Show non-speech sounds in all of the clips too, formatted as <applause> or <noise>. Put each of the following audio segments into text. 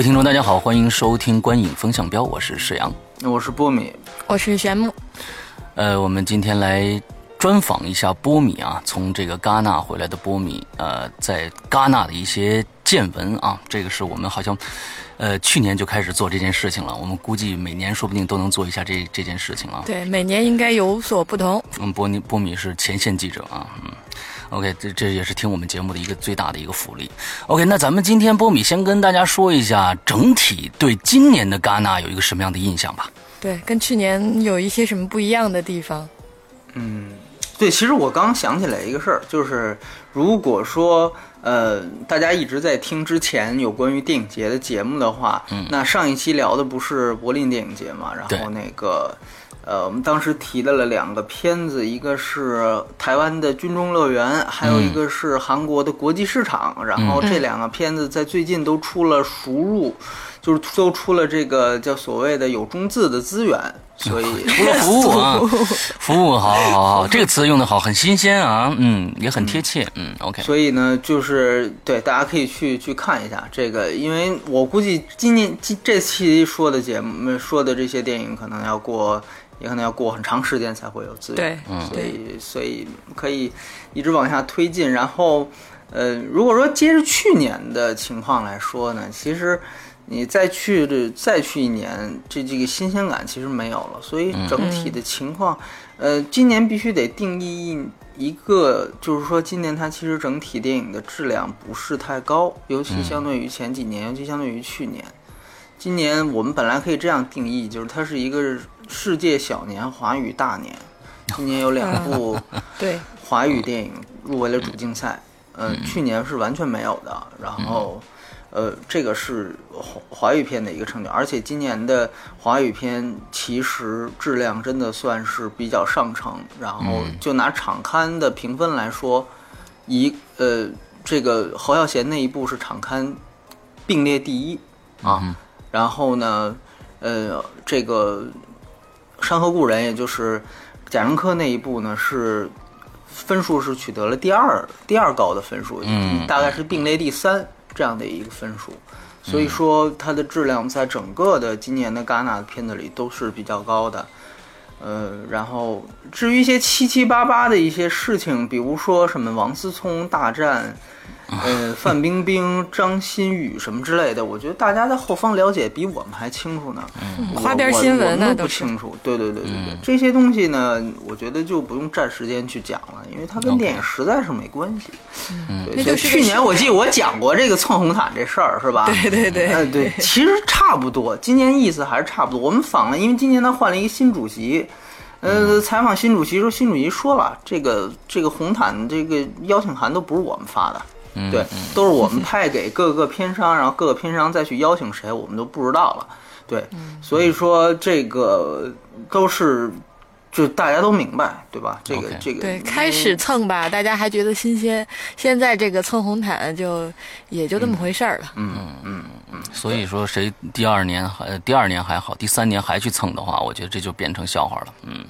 位听众，大家好，欢迎收听《观影风向标》，我是石阳，我是波米，我是玄木。呃，我们今天来专访一下波米啊，从这个戛纳回来的波米，呃，在戛纳的一些见闻啊，这个是我们好像，呃，去年就开始做这件事情了，我们估计每年说不定都能做一下这这件事情啊。对，每年应该有所不同。嗯，波尼波米是前线记者啊，嗯。OK，这这也是听我们节目的一个最大的一个福利。OK，那咱们今天波米先跟大家说一下整体对今年的戛纳有一个什么样的印象吧？对，跟去年有一些什么不一样的地方？嗯，对，其实我刚想起来一个事儿，就是如果说呃大家一直在听之前有关于电影节的节目的话，嗯，那上一期聊的不是柏林电影节嘛，然后那个。呃，我们当时提到了两个片子，一个是台湾的军中乐园，还有一个是韩国的国际市场。然后这两个片子在最近都出了熟入，就是都出了这个叫所谓的有中字的资源，所以 <laughs> 服务啊，服务好好好，这个词用的好，很新鲜啊，嗯，也很贴切，嗯，OK。所以呢，就是对大家可以去去看一下这个，因为我估计今年今这期说的节目说的这些电影可能要过。也可能要过很长时间才会有资源，对，所以所以可以一直往下推进。然后，呃，如果说接着去年的情况来说呢，其实你再去这再去一年，这这个新鲜感其实没有了。所以整体的情况，呃，今年必须得定义一个，就是说今年它其实整体电影的质量不是太高，尤其相对于前几年，尤其相对于去年。今年我们本来可以这样定义，就是它是一个。世界小年，华语大年。今年有两部 <laughs> 对华语电影入围了主竞赛，嗯，去年是完全没有的。然后，呃，这个是华华语片的一个成就，而且今年的华语片其实质量真的算是比较上乘。然后就拿场刊的评分来说，一呃，这个侯孝贤那一部是场刊并列第一啊。然后呢，呃，这个。山河故人，也就是贾樟柯那一部呢，是分数是取得了第二第二高的分数，嗯，大概是并列第三这样的一个分数，所以说它的质量在整个的今年的戛纳的片子里都是比较高的，呃，然后至于一些七七八八的一些事情，比如说什么王思聪大战。呃，范冰冰、张馨予什么之类的，我觉得大家在后方了解比我们还清楚呢。花边新闻呢都不清楚。对对对对对，这些东西呢，我觉得就不用占时间去讲了，因为它跟电影实在是没关系。嗯，就去年我记得我讲过这个蹭红毯这事儿，是吧？<laughs> 对对对。呃，对，其实差不多，今年意思还是差不多。我们访了，因为今年他换了一个新主席，呃，采访新主席说，新主席说了，这个这个红毯这个邀请函都不是我们发的。对，都是我们派给各个片商，然后各个片商再去邀请谁，我们都不知道了。对，所以说这个都是，就大家都明白，对吧？这个这个对，开始蹭吧，大家还觉得新鲜，现在这个蹭红毯就也就这么回事儿了。嗯嗯嗯。所以说，谁第二年还第二年还好，第三年还去蹭的话，我觉得这就变成笑话了。嗯。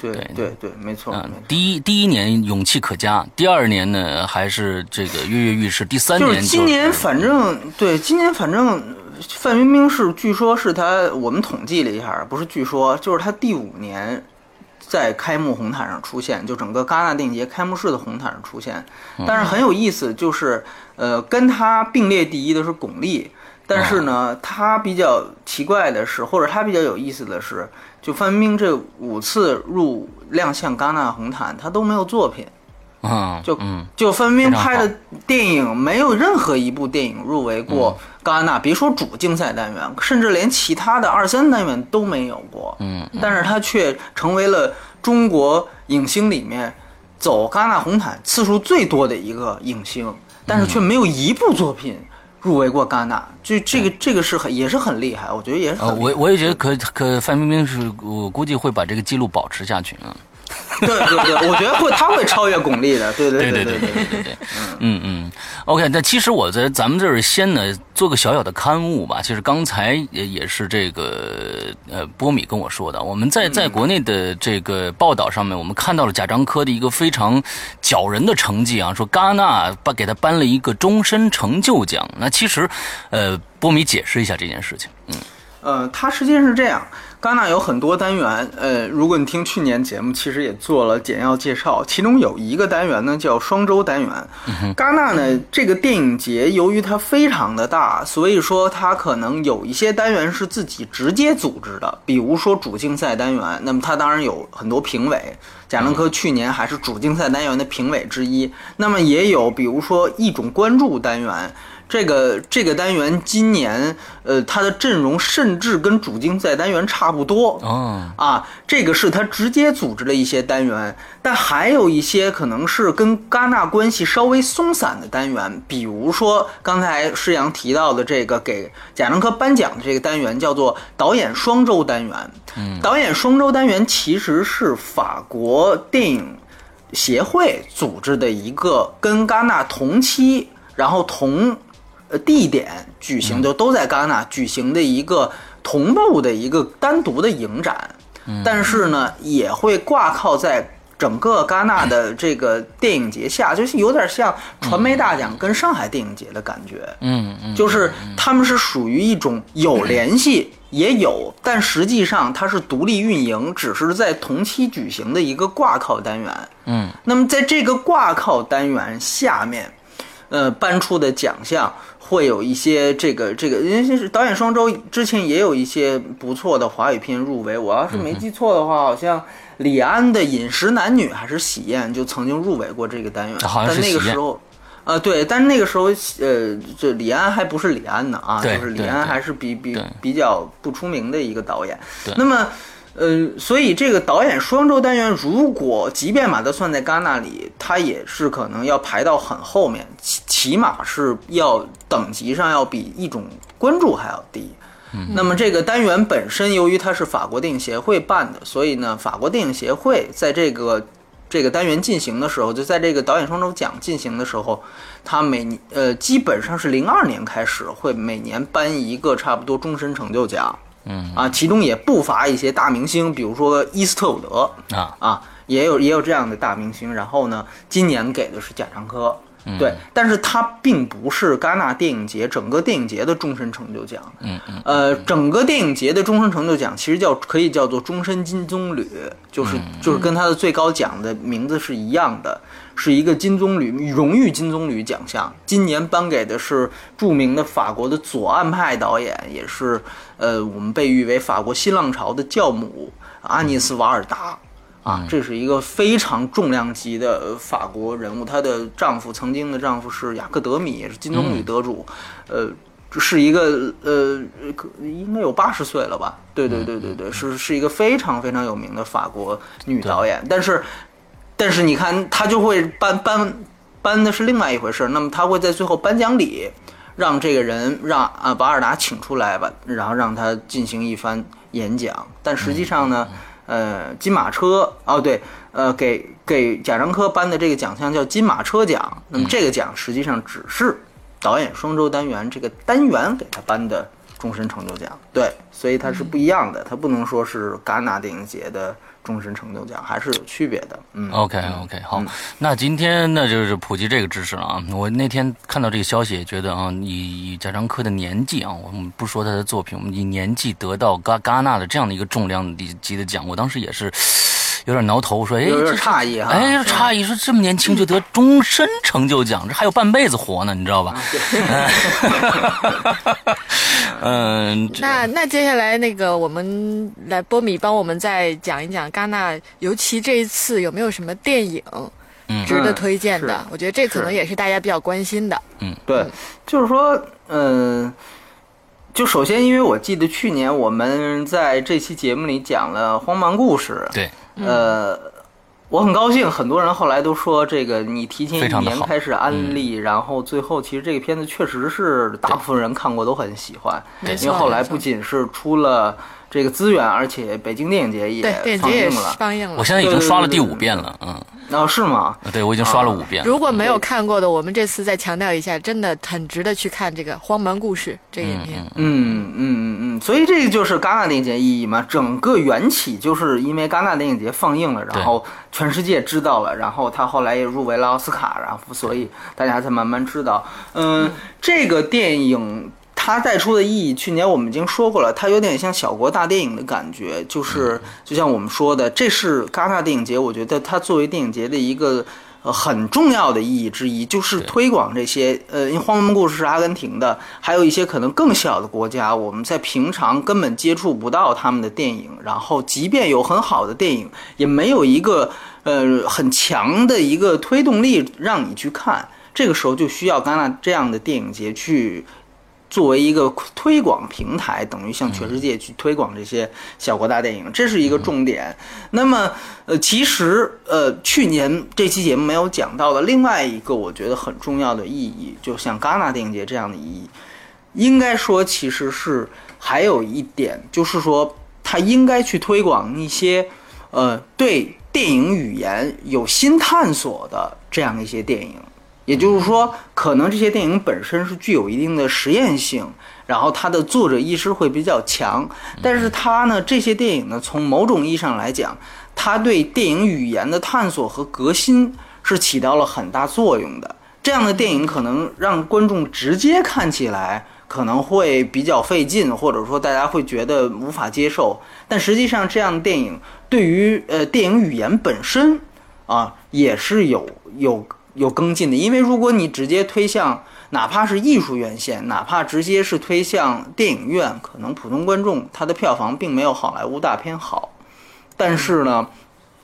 对对对，没错。嗯，第一第一年勇气可嘉，第二年呢还是这个跃跃欲试，第三年就是今年反正对今年反正范冰冰是据说是他我们统计了一下，不是据说就是他第五年在开幕红毯上出现，就整个戛纳电影节开幕式的红毯上出现。但是很有意思，就是呃跟他并列第一的是巩俐，但是呢他比较奇怪的是，或者他比较有意思的是。就范冰冰这五次入亮相戛纳红毯，她都没有作品，嗯，就就范冰冰拍的电影没有任何一部电影入围过戛纳，别说主竞赛单元，甚至连其他的二三单元都没有过，嗯，但是她却成为了中国影星里面走戛纳红毯次数最多的一个影星，但是却没有一部作品入围过戛纳，这这个这个是很也是很厉害，我觉得也是。我我也觉得可可范冰冰是我估计会把这个记录保持下去啊。对对对，我觉得会他会超越巩俐的，对对对对对对对对，嗯嗯，OK，那其实我在咱们这儿先呢做个小小的刊物吧。其实刚才也也是这个呃波米跟我说的，我们在在国内的这个报道上面，我们看到了贾樟柯的一个非常骄人的成绩啊，说戛纳颁给他颁了一个终身成就奖。那其实，呃，波米解释一下这件事情。嗯呃，他实际上是这样，戛纳有很多单元，呃，如果你听去年节目，其实也做了简要介绍，其中有一个单元呢叫双周单元。戛纳呢这个电影节，由于它非常的大，所以说它可能有一些单元是自己直接组织的，比如说主竞赛单元，那么它当然有很多评委。贾樟柯去年还是主竞赛单元的评委之一，那么也有比如说一种关注单元。这个这个单元今年，呃，它的阵容甚至跟主竞赛单元差不多。哦，啊，这个是他直接组织了一些单元，但还有一些可能是跟戛纳关系稍微松散的单元，比如说刚才施阳提到的这个给贾樟柯颁奖的这个单元，叫做导演双周单元。嗯，导演双周单元其实是法国电影协会组织的一个跟戛纳同期，然后同呃地点举行，就都在戛纳举行的一个同步的一个单独的影展。但是呢，也会挂靠在整个戛纳的这个电影节下，就是有点像传媒大奖跟上海电影节的感觉。嗯嗯，就是他们是属于一种有联系也有，但实际上它是独立运营，只是在同期举行的一个挂靠单元。嗯，那么在这个挂靠单元下面，呃，颁出的奖项会有一些这个这个，因为是导演双周之前也有一些不错的华语片入围，我要是没记错的话，好像李安的《饮食男女》还是《喜宴》就曾经入围过这个单元，好像是但那个时候。啊，对，但是那个时候，呃，这李安还不是李安呢啊，就是李安还是比比比较不出名的一个导演。那么，呃，所以这个导演双周单元，如果即便把它算在戛纳里，它也是可能要排到很后面，起起码是要等级上要比一种关注还要低。那么这个单元本身，由于它是法国电影协会办的，所以呢，法国电影协会在这个这个单元进行的时候，就在这个导演双周奖进行的时候，它每年呃基本上是零二年开始会每年颁一个差不多终身成就奖。嗯。啊，其中也不乏一些大明星，比如说伊斯特伍德。啊，啊，也有也有这样的大明星。然后呢，今年给的是贾樟柯，对，但是他并不是戛纳电影节整个电影节的终身成就奖。嗯嗯呃，整个电影节的终身成就奖其实叫可以叫做终身金棕榈，就是就是跟他的最高奖的名字是一样的，是一个金棕榈荣誉金棕榈奖项。今年颁给的是著名的法国的左岸派导演，也是呃我们被誉为法国新浪潮的教母阿尼斯瓦尔达。啊，这是一个非常重量级的呃法国人物，她的丈夫曾经的丈夫是雅克德米，也是金棕榈得主，呃，是一个呃，可应该有八十岁了吧？对对对对对，是是一个非常非常有名的法国女导演。但是，但是你看，他就会颁颁颁的是另外一回事儿。那么他会在最后颁奖礼让这个人让啊瓦尔达请出来吧，然后让他进行一番演讲。但实际上呢，呃，金马车哦对，呃，给给贾樟柯颁的这个奖项叫金马车奖。那么这个奖实际上只是导演双周单元这个单元给他颁的终身成就奖，对，所以它是不一样的，它不能说是戛纳电影节的终身成就奖，还是有区别的。嗯 OK OK，好，那今天那就是普及这个知识了啊。我那天看到这个消息，也觉得啊，以贾樟柯的年纪啊，我们不说他的作品，我们以年纪得到戛戛纳的这样的一个重量级的奖，我当时也是有点挠头，说哎，有点这诧异哈。哎，诧异，说这么年轻就得终身成就奖，这还有半辈子活呢，你知道吧？<laughs> 嗯，这那那接下来那个我们来波米帮我们再讲一讲戛纳，尤其这一次有没有什么电影嗯。值得推荐的？是。我觉得这可能也是大家比较关心的。嗯。对，就是说，嗯、就首先，因为我记得去年我们在这期节目里讲了《荒蛮故事》，对，呃，我很高兴，很多人后来都说这个你提前一年开始安利，然后最后其实这个片子确实是大部分人看过都很喜欢，因为后来不仅是出了这个资源，而且北京电影节也对，电影放节也是映了。放映了我。现在已经刷了第五遍了，嗯，哦，是吗？对我已经刷了五遍了。如果没有看过的，我们这次再强调一下，真的很值得去看这个《荒蛮故事》这个影片。嗯嗯嗯嗯，所以这个就是戛纳电影节意义嘛。整个缘起就是因为戛纳电影节放映了，然后全世界知道了，然后他后来也入围了奥斯卡，然后所以大家才慢慢知道。嗯，这个电影。它带出的意义，去年我们已经说过了，它有点像小国大电影的感觉，就是就像我们说的，这是戛纳电影节，我觉得它作为电影节的一个呃很重要的意义之一，就是推广这些呃，因为《荒蛮故事》是阿根廷的，还有一些可能更小的国家，我们在平常根本接触不到他们的电影，然后即便有很好的电影，也没有一个呃很强的一个推动力让你去看，这个时候就需要戛纳这样的电影节去。作为一个推广平台，等于向全世界去推广这些小国大电影，这是一个重点。那么，呃，其实，呃，去年这期节目没有讲到的另外一个我觉得很重要的意义，就像戛纳电影节这样的意义，应该说其实是还有一点，就是说它应该去推广一些，呃，对电影语言有新探索的这样一些电影。也就是说，可能这些电影本身是具有一定的实验性，然后它的作者意识会比较强，但是它呢，这些电影呢，从某种意义上来讲，它对电影语言的探索和革新是起到了很大作用的。这样的电影可能让观众直接看起来可能会比较费劲，或者说大家会觉得无法接受，但实际上这样的电影对于呃电影语言本身啊也是有有。有跟进的，因为如果你直接推向，哪怕是艺术院线，哪怕直接是推向电影院，可能普通观众他的票房并没有好莱坞大片好。但是呢，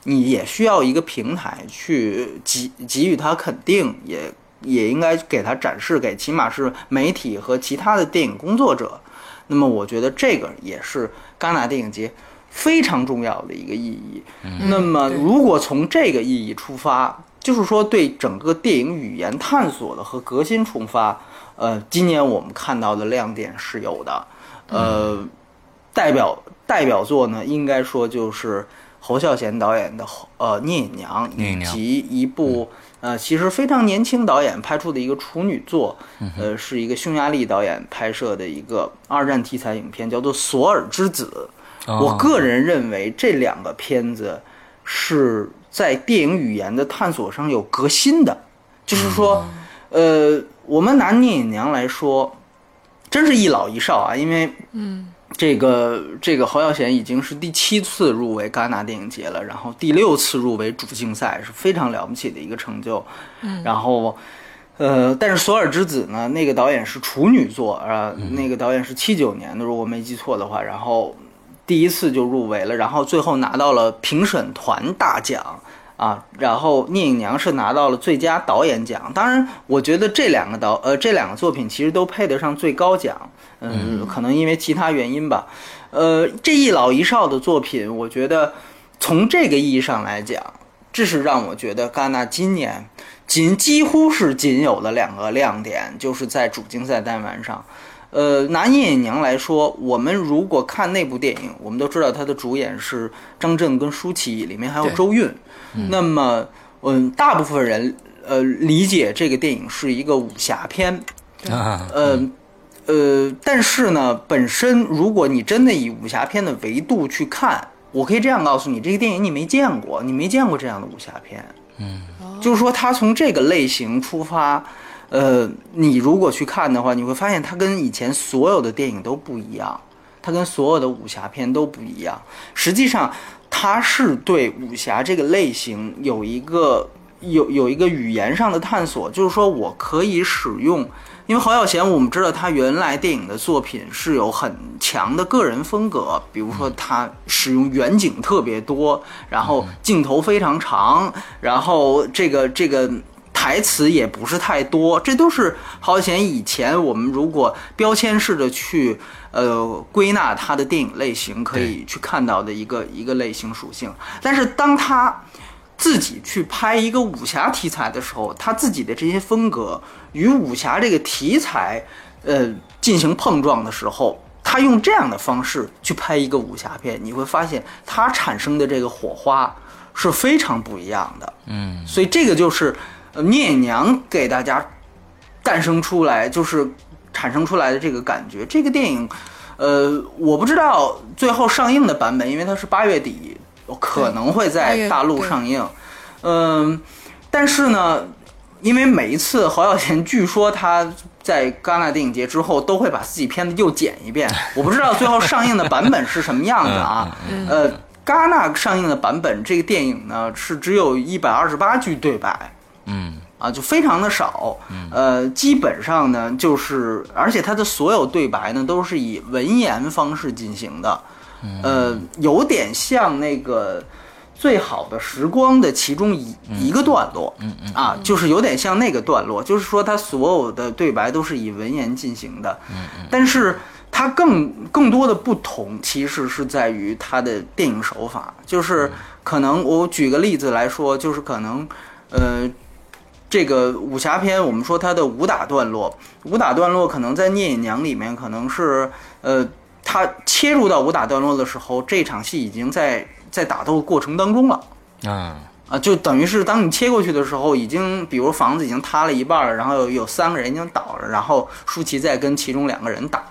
你也需要一个平台去给给予他肯定，也也应该给他展示给起码是媒体和其他的电影工作者。那么，我觉得这个也是戛纳电影节非常重要的一个意义。那么，如果从这个意义出发，就是说，对整个电影语言探索的和革新出发，呃，今年我们看到的亮点是有的，呃，代表代表作呢，应该说就是侯孝贤导演的呃《聂隐娘》，以及一部呃其实非常年轻导演拍出的一个处女作，呃，是一个匈牙利导演拍摄的一个二战题材影片，叫做《索尔之子》。我个人认为这两个片子是。在电影语言的探索上有革新的，就是说，呃，我们拿《聂隐娘》来说，真是一老一少啊，因为，嗯，这个这个侯耀贤已经是第七次入围戛纳电影节了，然后第六次入围主竞赛是非常了不起的一个成就，嗯，然后，呃，但是《索尔之子》呢，那个导演是处女作啊，那个导演是七九年的，如果没记错的话，然后。第一次就入围了，然后最后拿到了评审团大奖啊，然后聂隐娘是拿到了最佳导演奖。当然，我觉得这两个导呃这两个作品其实都配得上最高奖，嗯，可能因为其他原因吧。呃，这一老一少的作品，我觉得从这个意义上来讲，这是让我觉得戛纳今年仅几乎是仅有的两个亮点，就是在主竞赛单元上。呃，拿《聂隐娘》来说，我们如果看那部电影，我们都知道它的主演是张震跟舒淇，里面还有周韵。那么，嗯，大部分人呃理解这个电影是一个武侠片，呃呃，但是呢，本身如果你真的以武侠片的维度去看，我可以这样告诉你，这个电影你没见过，你没见过这样的武侠片。嗯，就是说，它从这个类型出发。呃，你如果去看的话，你会发现它跟以前所有的电影都不一样，它跟所有的武侠片都不一样。实际上，它是对武侠这个类型有一个有有一个语言上的探索，就是说我可以使用，因为侯孝贤我们知道他原来电影的作品是有很强的个人风格，比如说他使用远景特别多，然后镜头非常长，然后这个这个。台词也不是太多，这都是好贤以前我们如果标签式的去呃归纳他的电影类型，可以去看到的一个一个类型属性。但是当他自己去拍一个武侠题材的时候，他自己的这些风格与武侠这个题材，呃，进行碰撞的时候，他用这样的方式去拍一个武侠片，你会发现他产生的这个火花是非常不一样的。嗯所以这个就是呃聂隐娘给大家诞生出来，就是产生出来的这个感觉。这个电影，呃，我不知道最后上映的版本，因为它是八月底可能会在大陆上映，嗯、但是呢，因为每一次侯孝贤据说他在戛纳电影节之后都会把自己片子又剪一遍，<laughs> 我不知道最后上映的版本是什么样子啊。呃，戛纳上映的版本，这个电影呢是只有一百二十八句对白。嗯。啊，就非常的少，呃，基本上呢就是，而且他的所有对白呢都是以文言方式进行的，呃，有点像那个《最好的时光》的其中一一个段落，嗯嗯啊，就是有点像那个段落，就是说它所有的对白都是以文言进行的，嗯但是它更更多的不同其实是在于它的电影手法，就是可能我举个例子来说，就是可能呃。这个武侠片，我们说它的武打段落，武打段落可能在《聂隐娘》里面可能是，呃，它切入到武打段落的时候，这场戏已经在在打斗过程当中了。嗯啊，就等于是当你切过去的时候，已经比如房子已经塌了一半了，然后有有三个人已经倒了，然后舒淇在跟其中两个人打，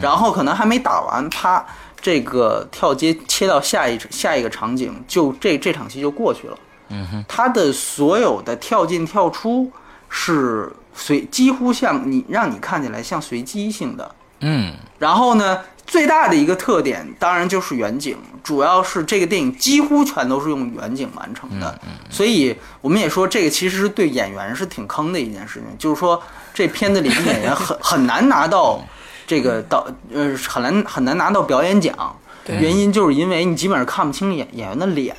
然后可能还没打完，啪，这个跳接切到下一下一个场景，就这这场戏就过去了。嗯哼，它的所有的跳进跳出是随几乎像你让你看起来像随机性的，嗯。然后呢，最大的一个特点当然就是远景，主要是这个电影几乎全都是用远景完成的，嗯所以我们也说这个其实是对演员是挺坑的一件事情，就是说这片子里的演员很 <laughs> 很难拿到这个导呃很难很难拿到表演奖，对。原因就是因为你基本上看不清演演员的脸。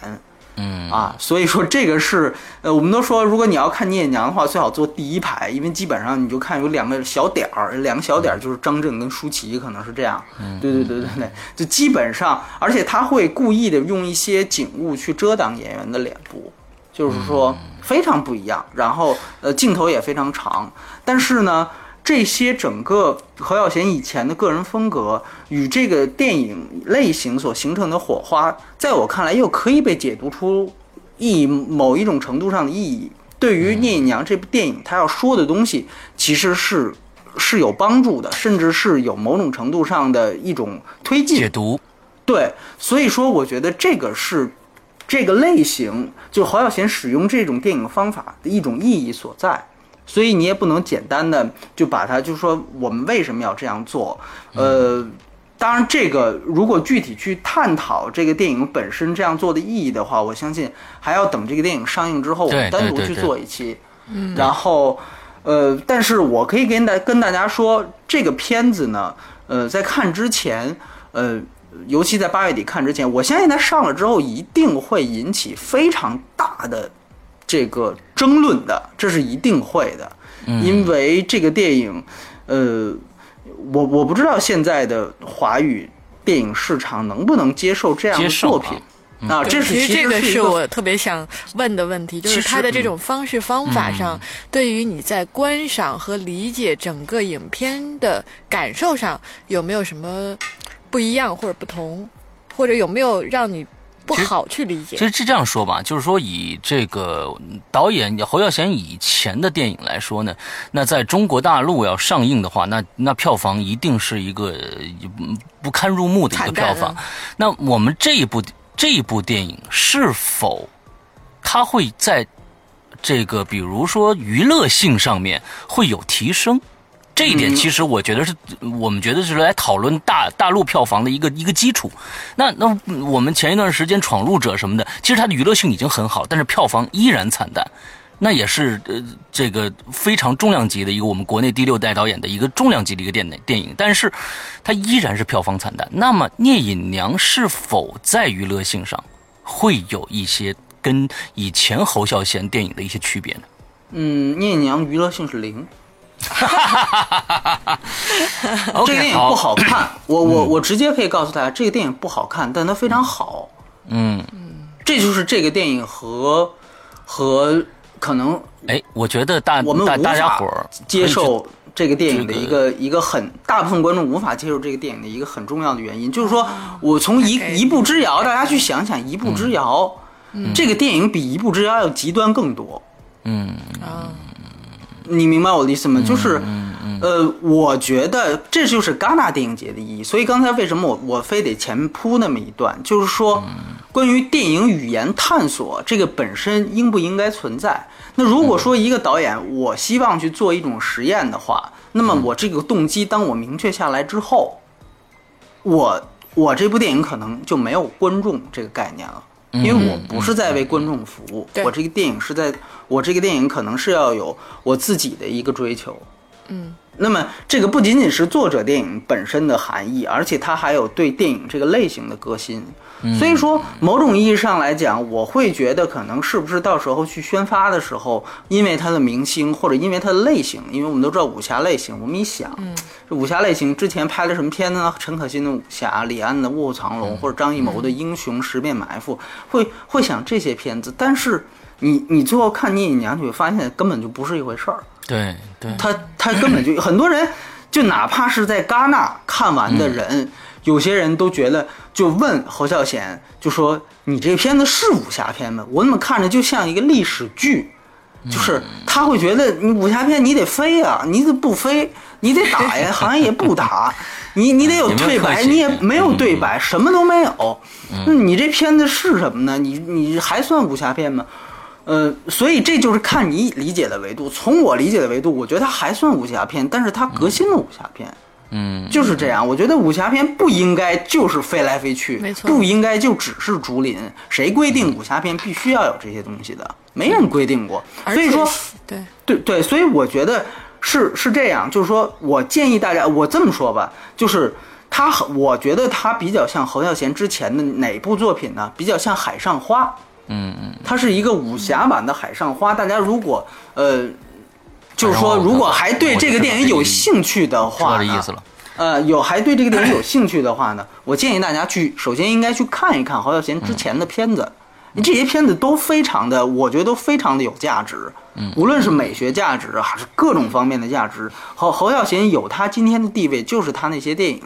嗯啊，所以说这个是呃，我们都说，如果你要看聂隐娘的话，最好坐第一排，因为基本上你就看有两个小点儿，两个小点儿就是张震跟舒淇，可能是这样。对对对对对，就基本上，而且他会故意的用一些景物去遮挡演员的脸部，就是说非常不一样。然后呃，镜头也非常长，但是呢。这些整个何小贤以前的个人风格与这个电影类型所形成的火花，在我看来又可以被解读出意义某一种程度上的意义。对于《聂隐娘》这部电影，他要说的东西其实是是有帮助的，甚至是有某种程度上的一种推进解。读对，所以说我觉得这个是这个类型，就侯耀贤使用这种电影方法的一种意义所在。所以你也不能简单的就把它，就说我们为什么要这样做？呃，当然，这个如果具体去探讨这个电影本身这样做的意义的话，我相信还要等这个电影上映之后，我们单独去做一期。嗯，然后，呃，但是我可以跟大跟大家说，这个片子呢，呃，在看之前，呃，尤其在八月底看之前，我相信它上了之后一定会引起非常大的这个争论的，这是一定会的，因为这个电影，呃，我我不知道现在的华语电影市场能不能接受这样的作品。啊，这是其实这个是我特别想问的问题，就是它的这嗯。种方式方法上，对于你在观赏和理解整个影片的感受上，有没有什么不一样或者不同，或者有没有让你不好去理解其？实是这样说吧，就是说以这个导演侯孝贤以前的电影来说呢，那在中国大陆要上映的话，那那票房一定是一个不堪入目的一个票房。那我们这一部这一部电影是否它会在这个比如说娱乐性上面会有提升？这一点嗯其实我觉得是我们觉得是来讨论大大陆票房的一个一个基础。那那我们前一段时间《闯入者》什么的，其实它的娱乐性已经很好，但是票房依然惨淡。那也是呃这个非常重量级的一个我们国内第六代导演的一个重量级的一个电电影，但是它依然是票房惨淡。那么《聂隐娘》是否在娱乐性上会有一些跟以前侯孝贤电影的一些区别呢？嗯，聂隐娘娱乐性是零 <laughs> 这个电影不好看。<coughs> 我我我直接可以告诉大家，这个电影不好看，但它非常好。嗯。这就是这个电影和和可能哎，我觉得大我们无大大家法伙接受这个电影的一个一个很大部分观众无法接受这个电影的一个很重要的原因，就是说我从一一步之遥，大家去想想一步之遥，这个电影比一步之遥要极端更多。嗯。啊，你明白我的意思吗？就是，呃，我觉得这就是戛纳电影节的意义。所以刚才为什么我我非得前铺那么一段，就是说，关于电影语言探索这个本身应不应该存在？那如果说一个导演我希望去做一种实验的话，那么我这个动机当我明确下来之后，我我这部电影可能就没有观众这个概念了。因为我不是在为观众服务，对。我这个电影是在，我这个电影可能是要有我自己的一个追求。嗯，那么这个不仅仅是作者电影本身的含义，而且它还有对电影这个类型的革新。所以说，某种意义上来讲，我会觉得可能是不是到时候去宣发的时候，因为它的明星或者因为它的类型，因为我们都知道武侠类型，我们一想，这武侠类型之前拍了什么片子呢？陈可辛的武侠，李安的卧虎藏龙，或者张艺谋的英雄、十面埋伏，会会想这些片子，但是你你最后看《聂隐娘》，你会发现根本就不是一回事儿。对对，他他根本就很多人，就哪怕是在戛纳看完的人，有些人都觉得，就问侯孝贤，就说你这片子是武侠片吗？我怎么看着就像一个历史剧？就是他会觉得你武侠片你得飞啊，你得不飞，你得打呀，<laughs> 好像也不打，你你得有对白，你也没有对白，什么都没有。那你这片子是什么呢？你你还算武侠片吗？呃，所以这就是看你理解的维度。从我理解的维度，我觉得它还算武侠片，但是它革新了武侠片，嗯就是这样。我觉得武侠片不应该就是飞来飞去，没错不应该就只是竹林。谁规定武侠片必须要有这些东西的？没人规定过。所以说，对，对对，所以我觉得是是这样，就是说我建议大家，我这么说吧，就是他很，我觉得他比较像侯孝贤之前的哪部作品呢？比较像《海上花》。嗯嗯，它是一个武侠版的《海上花》，大家如果呃，就是说如果还对这个电影有兴趣的知道话呢，这意思了。呃，有还对这个电影有兴趣的话呢，<clears throat> 我建议大家去，首先应该去看一看侯孝贤之前的片子，这些片子都非常的，我觉得都非常的有价值，无论是美学价值还是各种方面的价值，侯侯孝贤有他今天的地位，就是他那些电影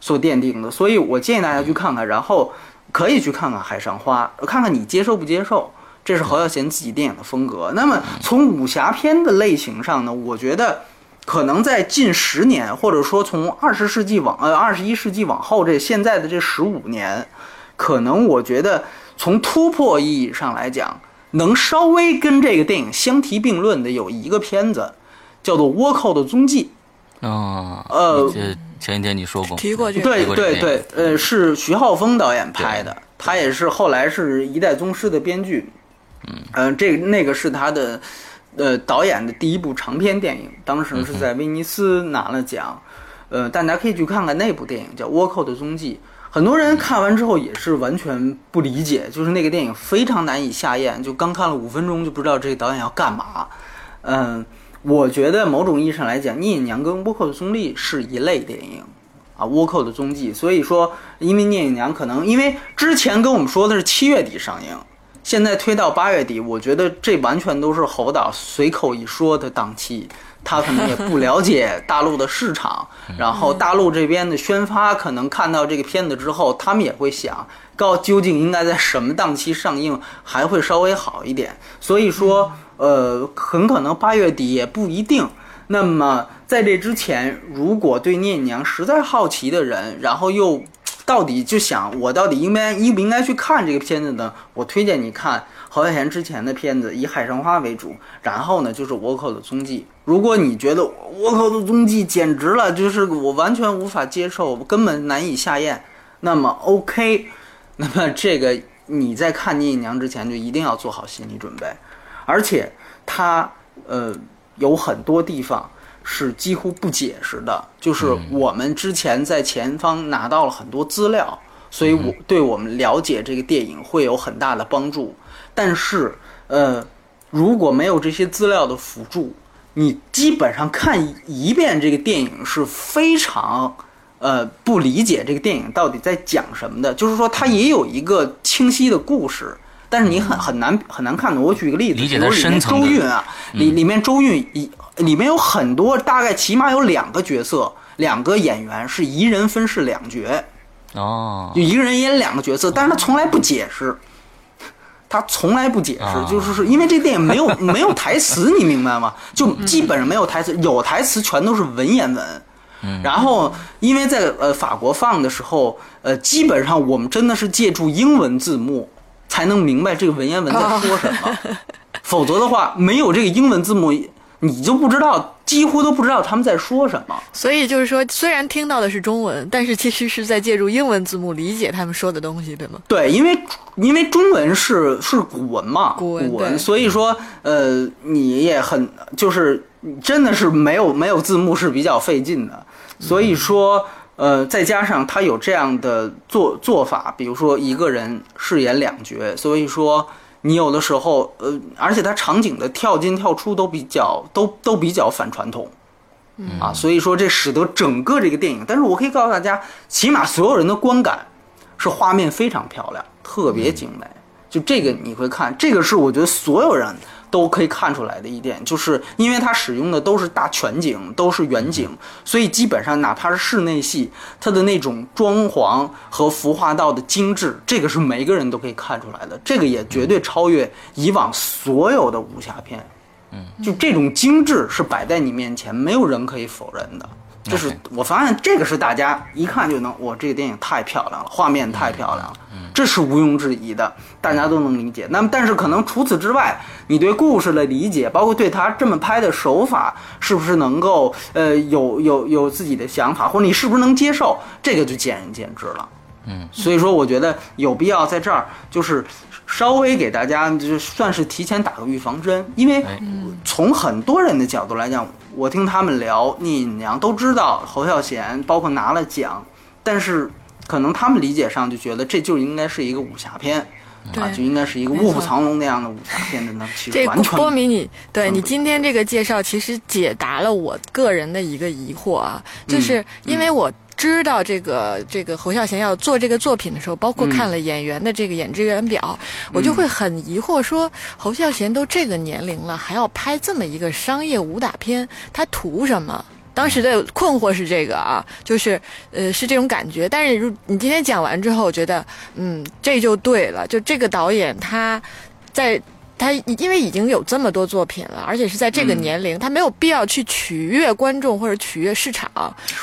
所奠定的，所以我建议大家去看看，然后可以去看看《海上花》，看看你接受不接受。这是侯孝贤自己电影的风格。那么从武侠片的类型上呢，我觉得可能在近十年，或者说从二十世纪往呃二十一世纪往后这现在的这十五年，可能我觉得从突破意义上来讲，能稍微跟这个电影相提并论的有一个片子，叫做《倭寇的踪迹》。啊，呃这前几天你说过，提过这个，对对对，呃，是徐浩峰导演拍的，他也是后来是一代宗师的编剧。嗯，这那个是他的，呃，导演的第一部长篇电影，当时是在威尼斯拿了奖。呃，大家可以去看看那部电影，叫《倭寇的踪迹》。很多人看完之后也是完全不理解，就是那个电影非常难以下咽，就刚看了五分钟就不知道这个导演要干嘛。嗯，我觉得某种意义上来讲，《聂隐娘》跟《倭寇的踪迹》是一类电影。啊，倭寇的踪迹。所以说，因为聂隐娘可能因为之前跟我们说的是七月底上映，现在推到八月底，我觉得这完全都是侯导随口一说的档期。他可能也不了解大陆的市场，然后大陆这边的宣发可能看到这个片子之后，他们也会想，告究竟应该在什么档期上映还会稍微好一点。所以说，呃，很可能八月底也不一定。那么在这之前，如果对聂隐娘实在好奇的人，然后又到底就想我到底应该应不应该去看这个片子呢？我推荐你看侯孝贤之前的片子，以《海上花》为主，然后呢就是《倭寇的踪迹》。如果你觉得《倭寇的踪迹》简直了，就是我完全无法接受，根本难以下咽，那么 OK，那么这个你在看聂隐娘之前就一定要做好心理准备，而且它呃有很多地方。是几乎不解释的，就是我们之前在前方拿到了很多资料，所以我对我们了解这个电影会有很大的帮助。但是，呃，如果没有这些资料的辅助，你基本上看一遍这个电影是非常，呃，不理解这个电影到底在讲什么的。就是说，它也有一个清晰的故事。但是你很很难很难看懂。我举个例子，理解比如里面周韵啊，里里面周韵一里面有很多，大概起码有两个角色，两个演员是一人分饰两角，哦。就，一个人演两个角色，但是他从来不解释，他从来不解释，啊。就是是因为这电影没有 <laughs> 没有台词，你明白吗？就基本上没有台词，有台词全都是文言文。然后，因为在呃法国放的时候，呃，基本上我们真的是借助英文字幕才能明白这个文言文在说什么，<laughs> 否则的话，没有这个英文字幕，你就不知道，几乎都不知道他们在说什么。所以就是说，虽然听到的是中文，但是其实是在借助英文字幕理解他们说的东西，对吗？对，因为因为中文是是古文嘛，古文。对。所以说呃，你也很就是真的是没有没有字幕是比较费劲的，所以说呃，再加上他有这样的做做法，比如说一个人饰演两角，所以说。你有的时候，呃，而且他场景的跳进跳出都比较都都比较反传统，啊，所以说这使得整个这个电影，但是我可以告诉大家，起码所有人的观感是画面非常漂亮，特别精美。就这个你会看，这个是我觉得所有人都可以看出来的一点，就是因为它使用的都是大全景，都是远景，所以基本上哪怕是室内戏，它的那种装潢和服化道的精致，这个是每个人都可以看出来的。这个也绝对超越以往所有的武侠片。嗯就这种精致是摆在你面前，没有人可以否认的。这是我发现这个是大家一看就能，我，这个电影太漂亮了，画面太漂亮了，这是毋庸置疑的，大家都能理解。那么，但是可能除此之外，你对故事的理解，包括对他这么拍的手法，是不是能够呃有有有自己的想法，或者你是不是能接受，这个就见仁见智了。嗯，所以说我觉得有必要在这儿就是稍微给大家就算是提前打个预防针，因为哎从很多人的角度来讲，我听他们聊《聂隐娘》，都知道侯孝贤包括拿了奖，但是可能他们理解上就觉得这就应该是一个武侠片。啊，就应该是一个卧虎藏龙那样的武侠片的呢，其实这完全波米你对嗯。你今天这个介绍，其实解答了我个人的一个疑惑啊，就是因为我知道这个这个侯孝贤要做这个作品的时候，包括看了演员的这个演职员表，我就会很疑惑说，侯孝贤都这个年龄了，还要拍这么一个商业武打片，他图什么？当时的困惑是这个啊，就是呃是这种感觉。但是如你今天讲完之后，我觉得嗯这就对了，就这个导演他在他因为已经有这么多作品了，而且是在这个年龄，他没有必要去取悦观众或者取悦市场，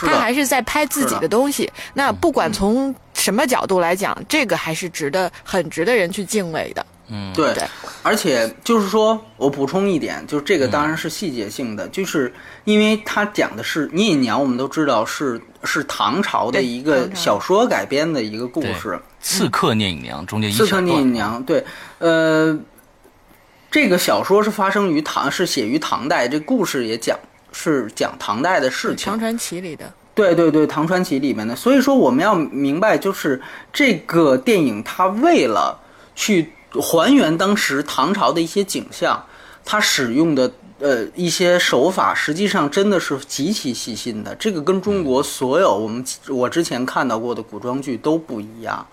他还是在拍自己的的东西。那不管从什么角度来讲，这个还是值得很值得人去敬畏的。嗯，对对，而且就是说我补充一点，就是这个当然是细节性的，就是因为他讲的是聂隐娘，我们都知道是是唐朝的一个小说改编的一个故事，刺客聂隐娘中间一刺客聂隐娘，对，呃，这个小说是发生于唐，是写于唐代，这故事也讲是讲唐代的事情唐。传奇里的，对对对，《唐传奇》里面的，所以说我们要明白，就是这个电影它为了去还原当时唐朝的一些景象，它使用的呃一些手法，实际上真的是极其细心的。这个跟中国所有我们我之前看到过的古装剧都不一样。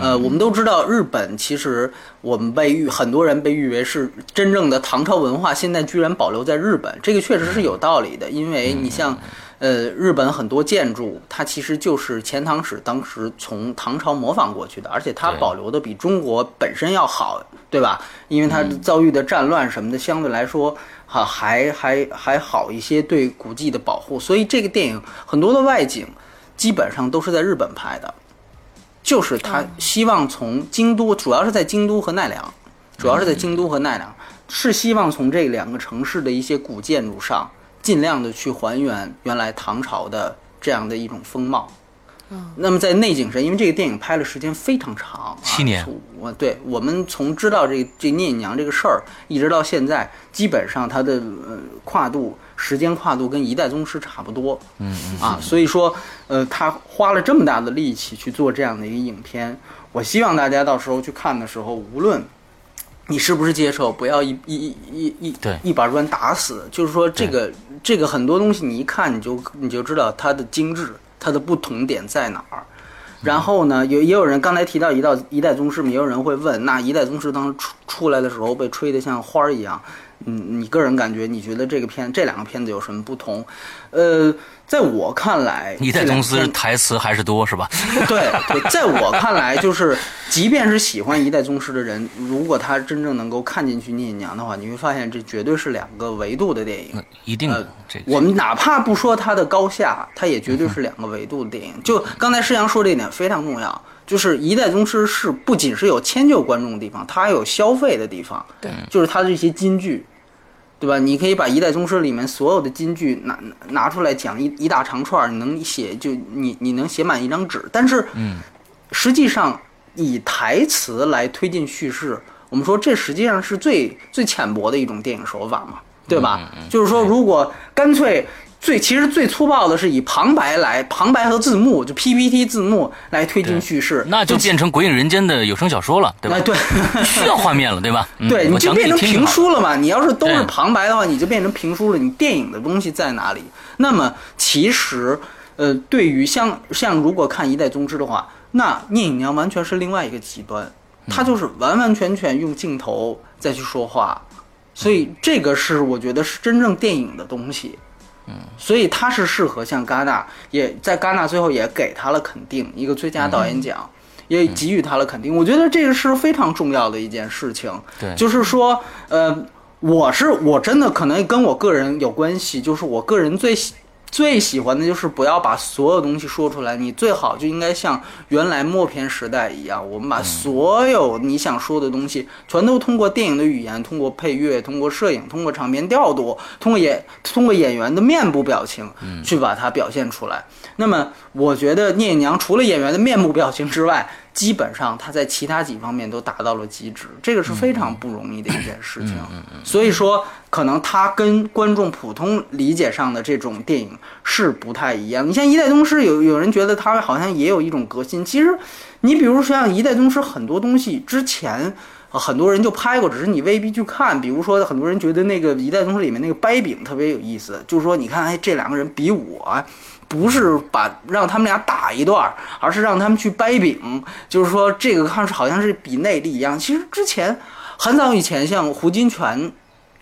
呃，我们都知道，日本其实我们被誉很多人被誉为是真正的唐朝文化，现在居然保留在日本，这个确实是有道理的。因为你像，呃，日本很多建筑，它其实就是前唐史当时从唐朝模仿过去的，而且它保留的比中国本身要好，对吧？因为它遭遇的战乱什么的，相对来说，哈还还还好一些对古迹的保护，所以这个电影很多的外景基本上都是在日本拍的。就是他希望从京都，主要是在京都和奈良，主要是在京都和奈良，是希望从这两个城市的一些古建筑上，尽量的去还原原来唐朝的这样的一种风貌。那么在内景上，因为这个电影拍了时间非常长，七年。啊我对我们从知道这这聂隐娘这个事儿，一直到现在，基本上它的呃跨度时间跨度跟一代宗师差不多。嗯嗯啊，所以说，呃，他花了这么大的力气去做这样的一个影片，我希望大家到时候去看的时候，无论你是不是接受，不要一一一一一对一把砖打死。就是说，这个这个很多东西你一看你就你就知道它的精致，它的不同点在哪儿。然后呢，有也有人刚才提到一道一代宗师，也有人会问，那一代宗师当时出出来的时候被吹得像花儿一样，嗯，你个人感觉，你觉得这个片这两个片子有什么不同？呃，在我看来，一代宗师台词还是多是吧？<laughs> 对对，在我看来，就是即便是喜欢一代宗师的人，如果他真正能够看进去聂隐娘的话，你会发现这绝对是两个维度的电影。一定的，这个我们哪怕不说它的高下，它也绝对是两个维度的电影。就刚才施阳说这一点非常重要，就是《一代宗师》是不仅是有迁就观众的地方，它还有消费的地方。对，就是它的这些金句，对吧？你可以把《一代宗师》里面所有的金句拿拿出来讲一一大长串儿，你能写就你你能写满一张纸。但是，嗯，实际上以台词来推进叙事，我们说这实际上是最最浅薄的一种电影手法嘛，对吧？就是说，如果干脆最其实最粗暴的是以旁白来旁白和字幕，就 PPT 字幕来推进叙事，那就变成《鬼影人间》的有声小说了，对吧哎？对。<laughs> 需要画面了，对吧？<laughs> 嗯对，你就变成评书了嘛。你要是都是旁白的话，你就变成评书了。你电影的东西在哪里？那么其实，呃，对于像像如果看《一代宗师》的话，那聂隐娘完全是另外一个极端，她就是完完全全用镜头再去说话，所以这个是我觉得是真正电影的东西。嗯，所以他是适合像戛纳，也在戛纳最后也给他了肯定，一个最佳导演奖，也给予他了肯定。我觉得这个是非常重要的一件事情。对就是说，呃，我是我真的可能跟我个人有关系，就是我个人最喜最喜欢的就是不要把所有东西说出来，你最好就应该像原来默片时代一样，我们把所有你想说的东西全都通过电影的语言，通过配乐，通过摄影，通过场面调度，通过演通过演员的面部表情，去把它表现出来。那么，我觉得聂隐娘除了演员的面部表情之外，基本上他在其他几方面都达到了极致，这个是非常不容易的一件事情。所以说，可能他跟观众普通理解上的这种电影是不太一样。你像《一代宗师》，有有人觉得他好像也有一种革新，其实你比如说像《一代宗师》，很多东西之前。呃很多人就拍过，只是你未必去看。比如说，很多人觉得那个《一代宗师》里面那个掰饼特别有意思，就是说，你看，哎，这两个人比武啊，不是把让他们俩打一段，而是让他们去掰饼，就是说这个看是好像是比内力一样。其实之前很早以前，像胡金铨，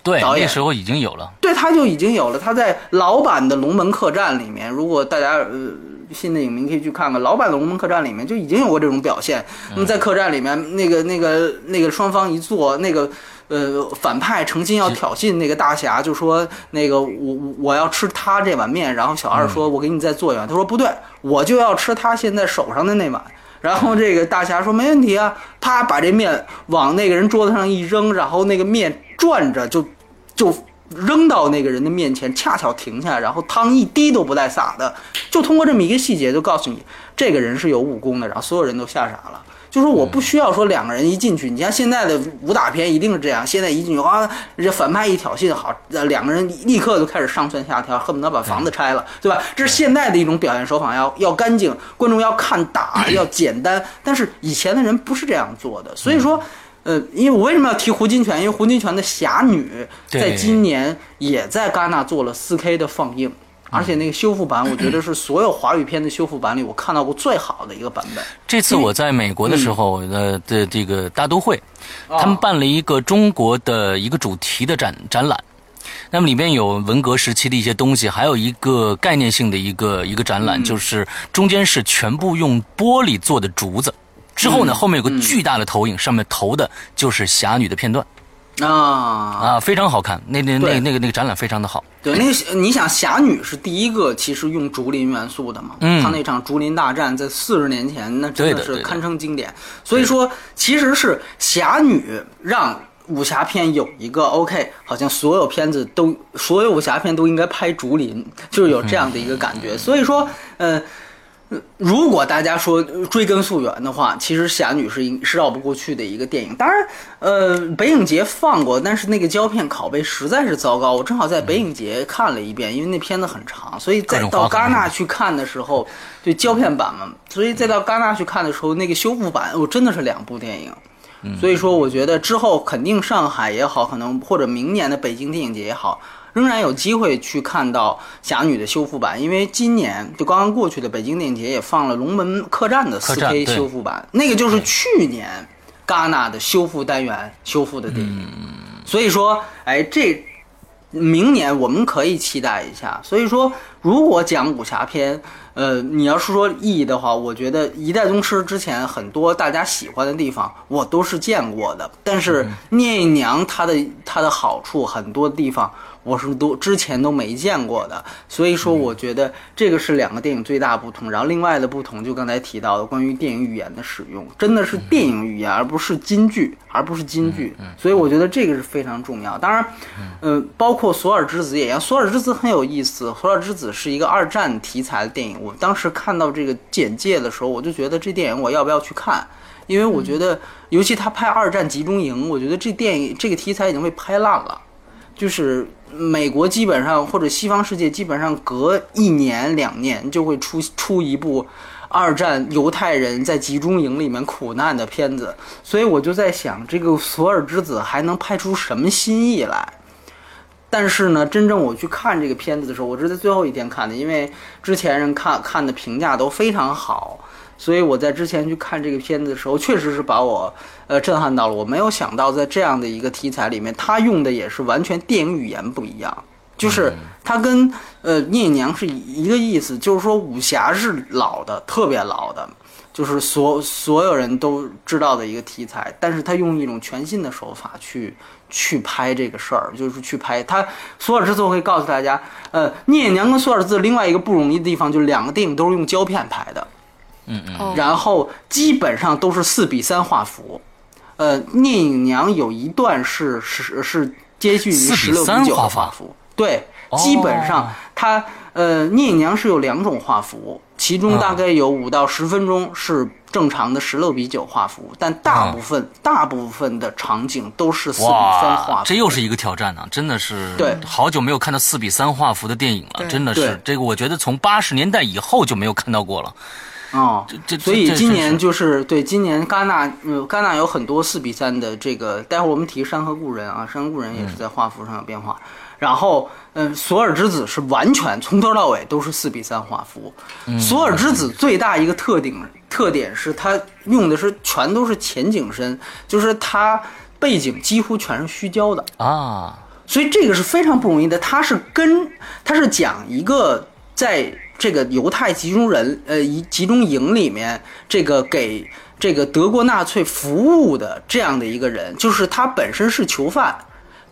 对，导演那时候已经有了。对他就已经有了。他在老版的《龙门客栈》里面，如果大家呃新的影迷可以去看看，老版的《龙门客栈》里面就已经有过这种表现。那么在客栈里面，那个那个那个双方一坐，那个。呃，反派诚心要挑衅那个大侠，就说那个我我要吃他这碗面，然后小二说，我给你再做一碗，他说不对，我就要吃他现在手上的那碗。然后这个大侠说没问题啊，啪把这面往那个人桌子上一扔，然后那个面转着就就扔到那个人的面前，恰巧停下，然后汤一滴都不带洒的，就通过这么一个细节就告诉你这个人是有武功的，然后所有人都吓傻了。就是我不需要说两个人一进去，你像现在的武打片一定是这样，现在一进去啊，这反派一挑衅，好，呃两个人立刻就开始上蹿下跳，恨不得把房子拆了，对吧？这是现在的一种表现手法，要要干净，观众要看打，要简单。但是以前的人不是这样做的，所以说。呃，因为我为什么要提胡金铨？因为胡金铨的《侠女》在今年也在戛纳做了 4K 的放映，而且那个修复版，我觉得是所有华语片的修复版里我看到过最好的一个版本。这次我在美国的时候，呃的这个大都会，哦他们办了一个中国的一个主题的展展览。那么里面有文革时期的一些东西，还有一个概念性的一个一个展览，就是中间是全部用玻璃做的竹子，之后呢，后面有个巨大的投影，上面投的就是侠女的片段啊，啊，非常好看。那那那那个那个展览非常的好。对，那个你想，侠女是第一个其实用竹林元素的嘛？嗯她那场竹林大战在四十年前，那真的是堪称经典。所以说，其实是侠女让武侠片有一个 OK，好像所有片子都，所有武侠片都应该拍竹林，就是有这样的一个感觉。所以说，呃。如果大家说追根溯源的话，其实《侠女》是是绕不过去的一个电影。当然，呃，北影节放过，但是那个胶片拷贝实在是糟糕。我正好在北影节看了一遍，因为那片子很长，所以再到戛纳去看的时候，对胶片版嘛，所以再到戛纳去看的时候，那个修复版，我真的是两部电影。所以说，我觉得之后肯定上海也好，可能或者明年的北京电影节也好，仍然有机会去看到《侠女》的修复版，因为今年就刚刚过去的北京电影节也放了《龙门客栈》的客栈 4K 修复版，那个就是去年戛纳的修复单元修复的电影。所以说，哎，这明年我们可以期待一下。所以说，如果讲武侠片，呃，你要是说意义的话，我觉得《一代宗师》之前很多大家喜欢的地方，我都是见过的。但是聂隐娘她的她的好处，很多地方我是都之前都没见过的。所以说，我觉得这个是两个电影最大不同。然后另外的不同，就刚才提到的关于电影语言的使用，真的是电影语言，而不是京剧，而不是京剧。所以我觉得这个是非常重要。当然，嗯，包括《索尔之子》也一样，《索尔之子》很有意思，《索尔之子》是一个二战题材的电影。我当时看到这个简介的时候，我就觉得这电影我要不要去看？因为我觉得，尤其他拍二战集中营，我觉得这电影这个题材已经被拍烂了。就是美国基本上或者西方世界基本上隔一年两年就会出出一部二战犹太人在集中营里面苦难的片子，所以我就在想，这个索尔之子还能拍出什么新意来？但是呢，真正我去看这个片子的时候，我是在最后一天看的，因为之前人看看的评价都非常好，所以我在之前去看这个片子的时候，确实是把我呃震撼到了。我没有想到在这样的一个题材里面，他用的也是完全电影语言不一样，就是他跟呃聂隐娘是一个意思，就是说武侠是老的，特别老的。就是所所有人都知道的一个题材，但是他用一种全新的手法去去拍这个事儿，就是去拍他。索尔之子我会告诉大家，呃，聂隐娘跟索尔之子另外一个不容易的地方，就是两个电影都是用胶片拍的，嗯嗯，哦。然后基本上都是四比三画幅。呃，聂隐娘有一段是是是接近于4十比3六比九画幅，对，哦基本上它呃聂隐娘是有两种画幅，其中大概有五到十分钟是正常的十六比九画幅，但大部分、大部分的场景都是四比三画，幅。这又是一个挑战呢、真的是对好久没有看到四比三画幅的电影了，真的是这个，我觉得从八十年代以后就没有看到过了。哦，这所以今年就是对今年戛纳，呃，戛纳有很多四比三的这个，待会儿我们提《山河故人》啊，《山河故人》也是在画幅上有变化。然后，嗯、索尔之子是完全从头到尾都是四比三画幅。索尔之子最大一个特点特点是它用的是全都是前景深，就是它背景几乎全是虚焦的。啊，所以这个是非常不容易的。它是跟它是讲一个在这个犹太集中人呃一集中营里面，这个给这个德国纳粹服务的这样的一个人，就是他本身是囚犯，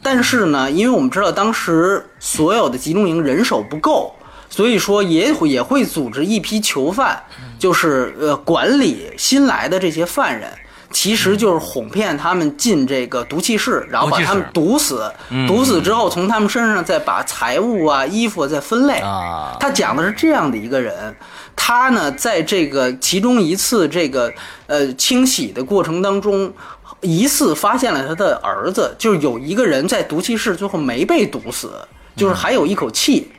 但是呢，因为我们知道当时所有的集中营人手不够。所以说也会也会组织一批囚犯，就是呃管理新来的这些犯人，其实就是哄骗他们进这个毒气室，然后把他们毒毒死，毒死之后从他们身上再把财物啊、衣服啊再分类。啊他讲的是这样的一个人，他呢在这个其中一次这个呃清洗的过程当中。疑似发现了他的儿子，就是有一个人在毒气室最后没被毒死，就是还有一口气。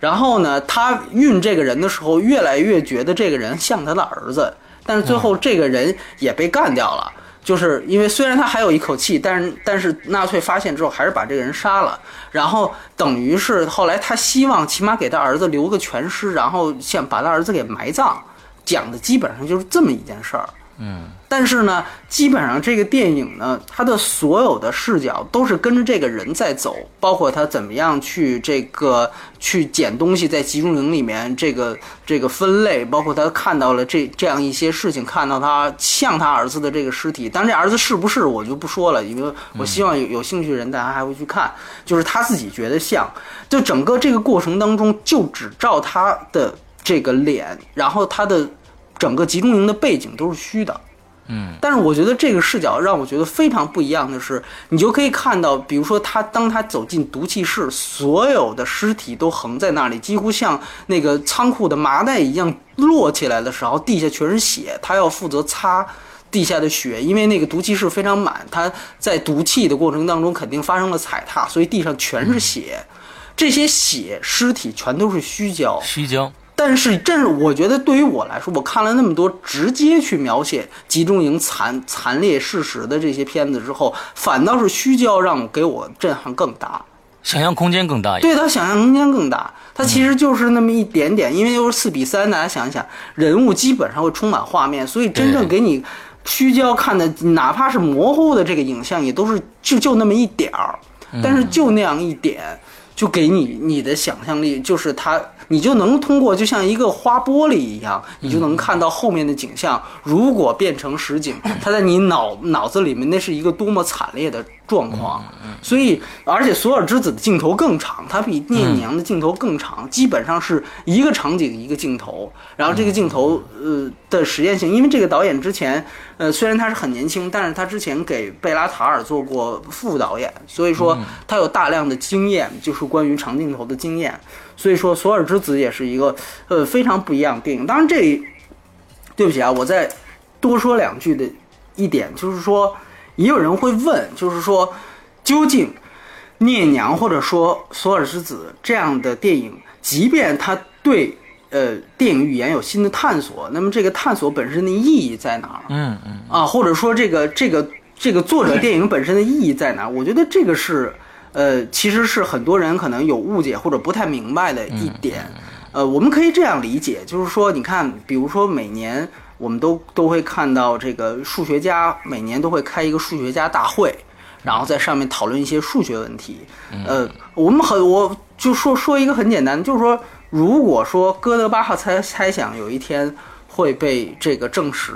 然后呢，他运这个人的时候，越来越觉得这个人像他的儿子，但是最后这个人也被干掉了。就是因为虽然他还有一口气，但是但是纳粹发现之后还是把这个人杀了，然后等于是后来他希望起码给他儿子留个全尸，然后想把他儿子给埋葬，讲的基本上就是这么一件事儿。嗯，但是呢，基本上这个电影呢，它的所有的视角都是跟着这个人在走，包括他怎么样去这个去捡东西，在集中营里面这个这个分类，包括他看到了这这样一些事情，看到他像他儿子的这个尸体，但这儿子是不是我就不说了，因为我希望有有兴趣的人大家还会去看，就是他自己觉得像，就整个这个过程当中，就只照他的这个脸，然后他的整个集中营的背景都是虚的。嗯，但是我觉得这个视角让我觉得非常不一样的是，你就可以看到，比如说他当他走进毒气室，所有的尸体都横在那里，几乎像那个仓库的麻袋一样摞起来的时候，地下全是血，他要负责擦。地下的血，因为那个毒气室非常满，他在毒气的过程当中肯定发生了踩踏，所以地上全是血。这些血尸体全都是虚焦，虚焦，但是，正是我觉得对于我来说，我看了那么多直接去描写集中营残残烈事实的这些片子之后，反倒是虚焦让我给我震撼更大。想象空间更大一点。对，它想象空间更大。它其实就是那么一点点，因为又是四比三，大家想一想，人物基本上会充满画面，所以真正给你虚焦看的，哪怕是模糊的这个影像，也都是就就那么一点儿。但是就那样一点，就给你你的想象力，就是它。你就能通过就像一个花玻璃一样，你就能看到后面的景象。如果变成实景，它在你脑脑子里面，那是一个多么惨烈的状况。所以，而且索尔之子的镜头更长，它比聂娘的镜头更长，基本上是一个场景一个镜头。然后这个镜头，呃的实验性，因为这个导演之前，呃虽然他是很年轻，但是他之前给贝拉塔尔做过副导演，所以说他有大量的经验，就是关于长镜头的经验。所以说，索尔之子也是一个呃非常不一样的电影。当然，这对不起啊，我再多说两句的一点就是说，也有人会问，就是说，究竟聂娘或者说索尔之子这样的电影，即便它对呃电影语言有新的探索，那么这个探索本身的意义在哪儿？嗯嗯啊，或者说这个这个这个作者电影本身的意义在哪儿？我觉得这个是。呃，其实是很多人可能有误解或者不太明白的一点。呃，我们可以这样理解，就是说，你看，比如说每年我们都都会看到这个数学家每年都会开一个数学家大会，然后在上面讨论一些数学问题。呃，我们很我就说说一个很简单，就是说，如果说哥德巴赫猜猜想有一天会被这个证实，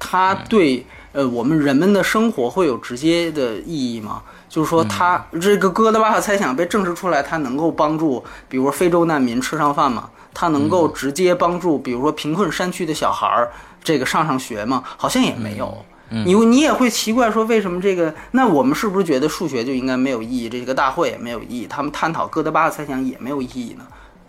它对呃我们人们的生活会有直接的意义吗？就是说，他这个哥德巴赫猜想被证实出来，他能够帮助，比如说非洲难民吃上饭嘛？他能够直接帮助，比如说贫困山区的小孩儿这个上上学嘛？好像也没有。你你也会奇怪说，为什么这个？那我们是不是觉得数学就应该没有意义？这个大会也没有意义？他们探讨哥德巴赫猜想也没有意义呢？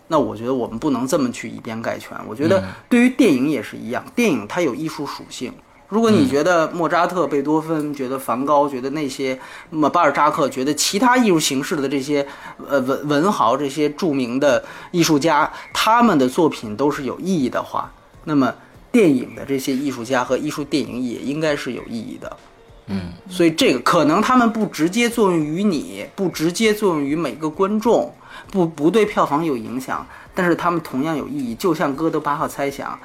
那我觉得我们不能这么去以偏概全。我觉得对于电影也是一样，电影它有艺术属性。如果你觉得莫扎特、贝多芬，觉得梵高，觉得那些，那么巴尔扎克，觉得其他艺术形式的这些，呃文文豪这些著名的艺术家，他们的作品都是有意义的话，那么电影的这些艺术家和艺术电影也应该是有意义的。嗯，所以这个可能他们不直接作用于你，不直接作用于每个观众，不不对票房有影响，但是他们同样有意义，就像哥德巴赫猜想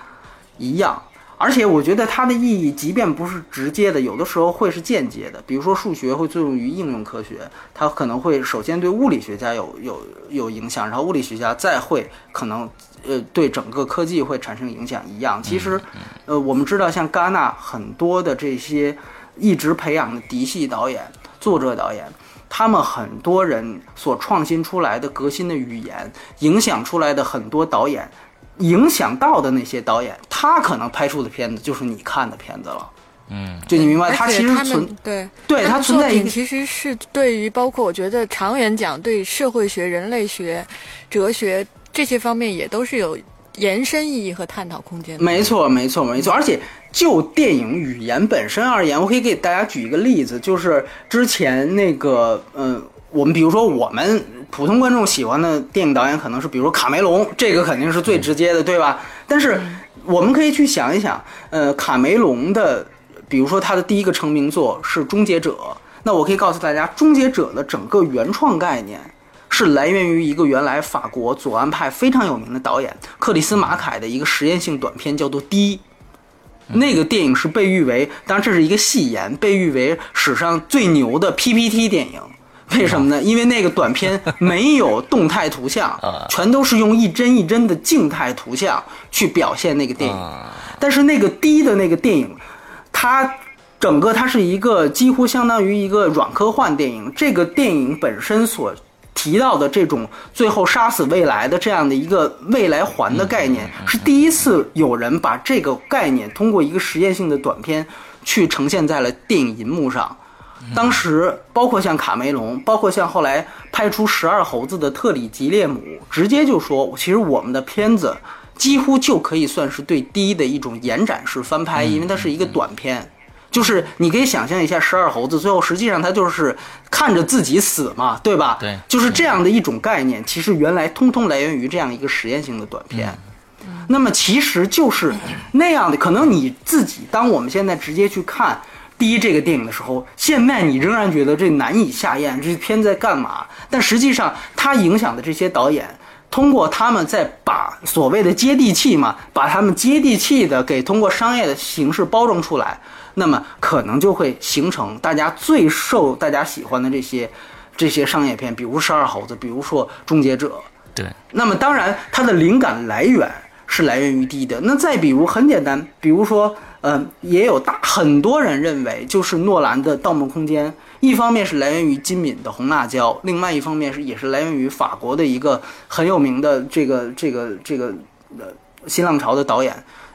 一样。而且我觉得它的意义，即便不是直接的，有的时候会是间接的。比如说数学会作用于应用科学，它可能会首先对物理学家有有有影响，然后物理学家再会可能呃对整个科技会产生影响一样。其实，呃，我们知道像戛纳很多的这些一直培养的嫡系导演、作者导演，他们很多人所创新出来的革新的语言，影响出来的很多导演。影响到的那些导演，他可能拍出的片子就是你看的片子了。嗯，就你明白，他其实存对对他存在一个，其实是对于包括我觉得长远讲，对社会学、人类学、哲学这些方面也都是有延伸意义和探讨空间的。没错，没错，没错。而且就电影语言本身而言，我可以给大家举一个例子，就是之前那个，嗯，我们比如说我们。普通观众喜欢的电影导演可能是，比如卡梅隆，这个肯定是最直接的，对吧？但是我们可以去想一想，呃，卡梅隆的，比如说他的第一个成名作是《终结者》，那我可以告诉大家，《终结者》的整个原创概念是来源于一个原来法国左岸派非常有名的导演克里斯马凯的一个实验性短片，叫做《低》。那个电影是被誉为，当然这是一个戏言，被誉为史上最牛的 PPT 电影。<laughs> 为什么呢？因为那个短片没有动态图像，<laughs> 全都是用一帧一帧的静态图像去表现那个电影。但是那个低的那个电影，它整个它是一个几乎相当于一个软科幻电影。这个电影本身所提到的这种最后杀死未来的这样的一个未来环的概念，是第一次有人把这个概念通过一个实验性的短片去呈现在了电影银幕上。当时，包括像卡梅隆，包括像后来拍出《十二猴子》的特里吉列姆，直接就说，其实我们的片子几乎就可以算是对第一的一种延展式翻拍，因为它是一个短片，就是你可以想象一下，《十二猴子》最后实际上他就是看着自己死嘛，对吧？对，就是这样的一种概念，其实原来通通来源于这样一个实验性的短片。那么其实就是那样的，可能你自己，当我们现在直接去看。第一这个电影的时候，现在你仍然觉得这难以下咽，这片子在干嘛？但实际上，它影响的这些导演，通过他们在把所谓的接地气嘛，把他们接地气的给通过商业的形式包装出来，那么可能就会形成大家最受大家喜欢的这些 <laughs> 这些商业片，比如《十二猴子》，比如说《终结者》。对，那么当然，它的灵感来源是来源于地的。那再比如很简单，比如说，嗯、也有大很多人认为，就是诺兰的《盗梦空间》，一方面是来源于金敏的《红辣椒》，另外一方面是也是来源于法国的一个很有名的这个这个这个呃新浪潮的导演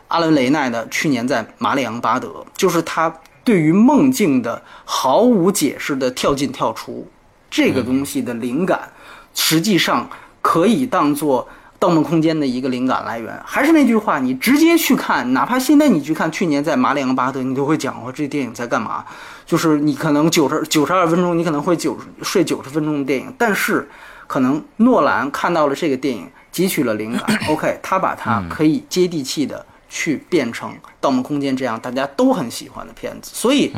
阿伦雷奈的去年在马里昂巴德，就是他对于梦境的毫无解释的跳进跳出这个东西的灵感，实际上可以当做《盗梦空间》的一个灵感来源。还是那句话，你直接去看，哪怕现在你去看去年在马里昂巴德，你都会讲说这电影在干嘛。就是你可能九十 <laughs> 九十二分钟，你可能会九睡九十分钟的电影，但是可能诺兰看到了这个电影，汲取了灵感，<laughs> OK，他把它可以接地气的去变成《盗梦空间》这样大家都很喜欢的片子。所以，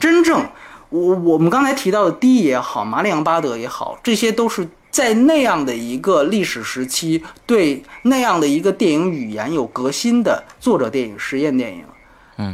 真正我我们刚才提到的《D》也好，《马里昂巴德》也好，这些都是在那样的一个历史时期，对那样的一个电影语言有革新的作者电影、实验电影。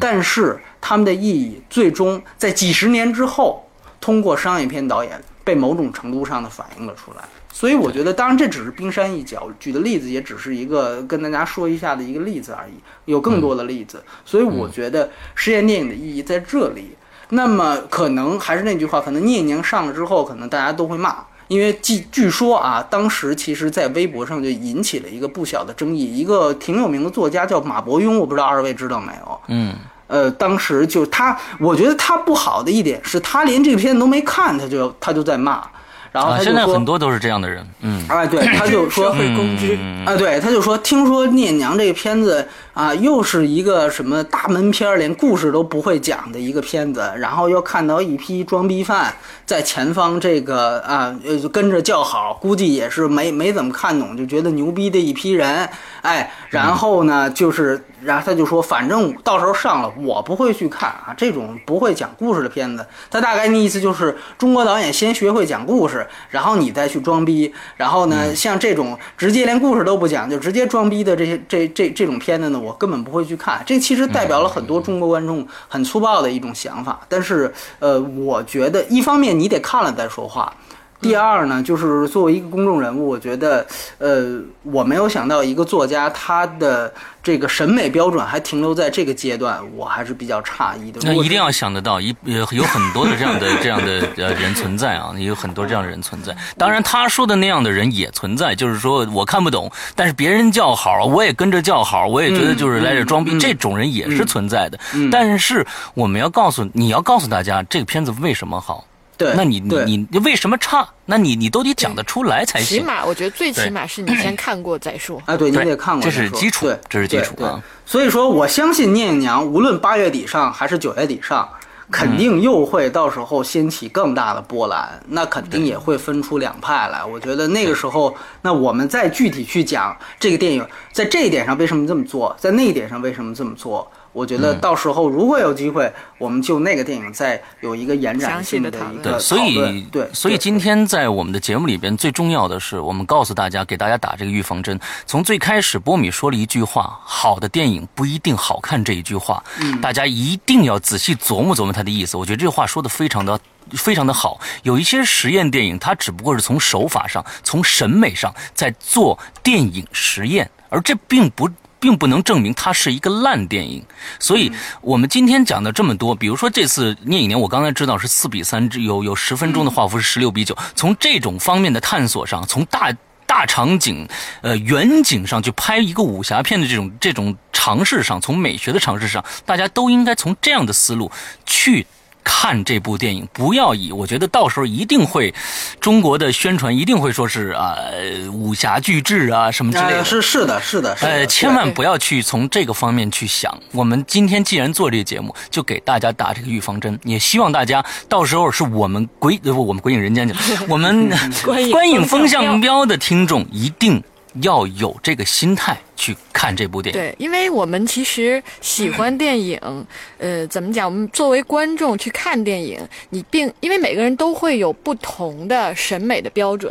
但是他们的意义最终在几十年之后，通过商业片导演被某种程度上的反映了出来。所以我觉得，当然这只是冰山一角，举的例子也只是一个跟大家说一下的一个例子而已，有更多的例子。所以我觉得实验电影的意义在这里。那么可能还是那句话，可能聂宁上了之后，可能大家都会骂。因为据据说啊，当时其实，在微博上就引起了一个不小的争议。一个挺有名的作家叫马伯庸，我不知道二位知道没有？嗯，呃，当时就他，我觉得他不好的一点是他连这个片子都没看，他就他就在骂，然后啊，现在他就说，很多都是这样的人，嗯，哎，对，他就说社会公知，啊，对，他就说，听说聂娘这个片子啊，又是一个什么大门片，连故事都不会讲的一个片子，然后又看到一批装逼犯在前方这个啊，呃，跟着叫好，估计也是没没怎么看懂，就觉得牛逼的一批人，哎，然后呢，就是，然后他就说，反正到时候上了，我不会去看啊，这种不会讲故事的片子，他大概那意思就是，中国导演先学会讲故事，然后你再去装逼，然后呢，像这种直接连故事都不讲就直接装逼的这些这这这种片子呢，我根本不会去看。这其实代表了很多中国观众很粗暴的一种想法。但是，呃，我觉得一方面你得看了再说话。第二呢，就是作为一个公众人物，我觉得，呃，我没有想到一个作家他的这个审美标准还停留在这个阶段，我还是比较诧异的。那一定要想得到，一呃有很多的这样的这样的呃人存在啊，有很多这样的人存在。当然，他说的那样的人也存在，就是说我看不懂，但是别人叫好，我也跟着叫好，我也觉得就是来这装逼，这种人也是存在的。但是我们要告诉你要告诉大家，这个片子为什么好。对，那你你你你为什么差？那你你都得讲得出来才行。起码我觉得最起码是你先看过再说。啊，对，你得看过这再说，是基础对，这是基础啊所以说，我相信聂隐娘无论八月底上还是九月底上，肯嗯定又会到时候掀起更大的波澜，那肯定也会分出两派来。我觉得那个时候，那我们再具体去讲这个电影在这一点上为什么这么做，在那一点上为什么这么做。我觉嗯得到时候如果有机会，我们就那个电影再有一个延展性的一个对，所以讨论对，所以今天在我们的节目里边，最重要的是，我们告诉大家，给大家打这个预防针。从最开始，波米说了一句话：“好的电影不一定好看。”这一句话，嗯大家一定要仔细琢磨琢磨他的意思。我觉得这话说的非常的。非常的好，有一些实验电影，它只不过是从手法上、从审美上在做电影实验，而这并不并不能证明它是一个烂电影。所以，我们今天讲的这么多，比如说这次《聂隐娘》，我刚才知道是四比三，有有十分钟的画幅是十六比九。从这种方面的探索上，从大大场景、呃远景上去拍一个武侠片的这种这种尝试上，从美学的尝试上，大家都应该从这样的思路去。看这部电影，不要以我觉得到时候一定会，中国的宣传一定会说是啊、呃武侠巨制啊什么之类的，呃是是的，是的，是，呃，千万不要去从这个方面去想。我们今天既然做这个节目，就给大家打这个预防针，也希望大家到时候是我们鬼呃不我们鬼影人间去，我们 <laughs> 观影风向标的听众一定要有这个心态。去看这部电影。对，因为我们其实喜欢电影，<laughs> 呃，怎么讲？我们作为观众去看电影，你并因为每个人都会有不同的审美的标准。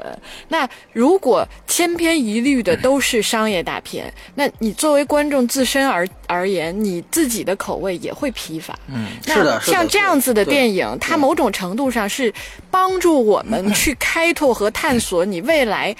那如果千篇一律的都是商业大片，那你作为观众自身而而言，你自己的口味也会疲乏。嗯，是的，像这样子的电影，它某种程度上是帮助我们去开拓和探索你未来。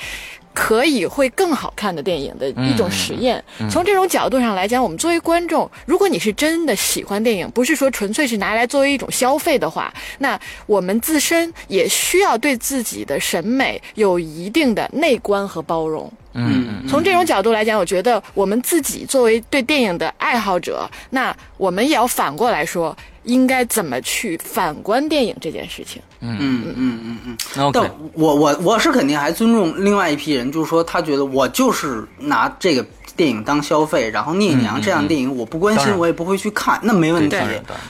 可以会更好看的电影的一种实验。从这种角度上来讲，我们作为观众，如果你是真的喜欢电影，不是说纯粹是拿来作为一种消费的话，那我们自身也需要对自己的审美有一定的内观和包容。嗯，从这种角度来讲，我觉得我们自己作为对电影的爱好者，那我们也要反过来说，应该怎么去反观电影这件事情。嗯嗯嗯嗯。但我我我是肯定还尊重另外一批人，就是说他觉得我就是拿这个电影当消费，然后聂隐娘这样的电影我不关心，我也不会去看，那没问题。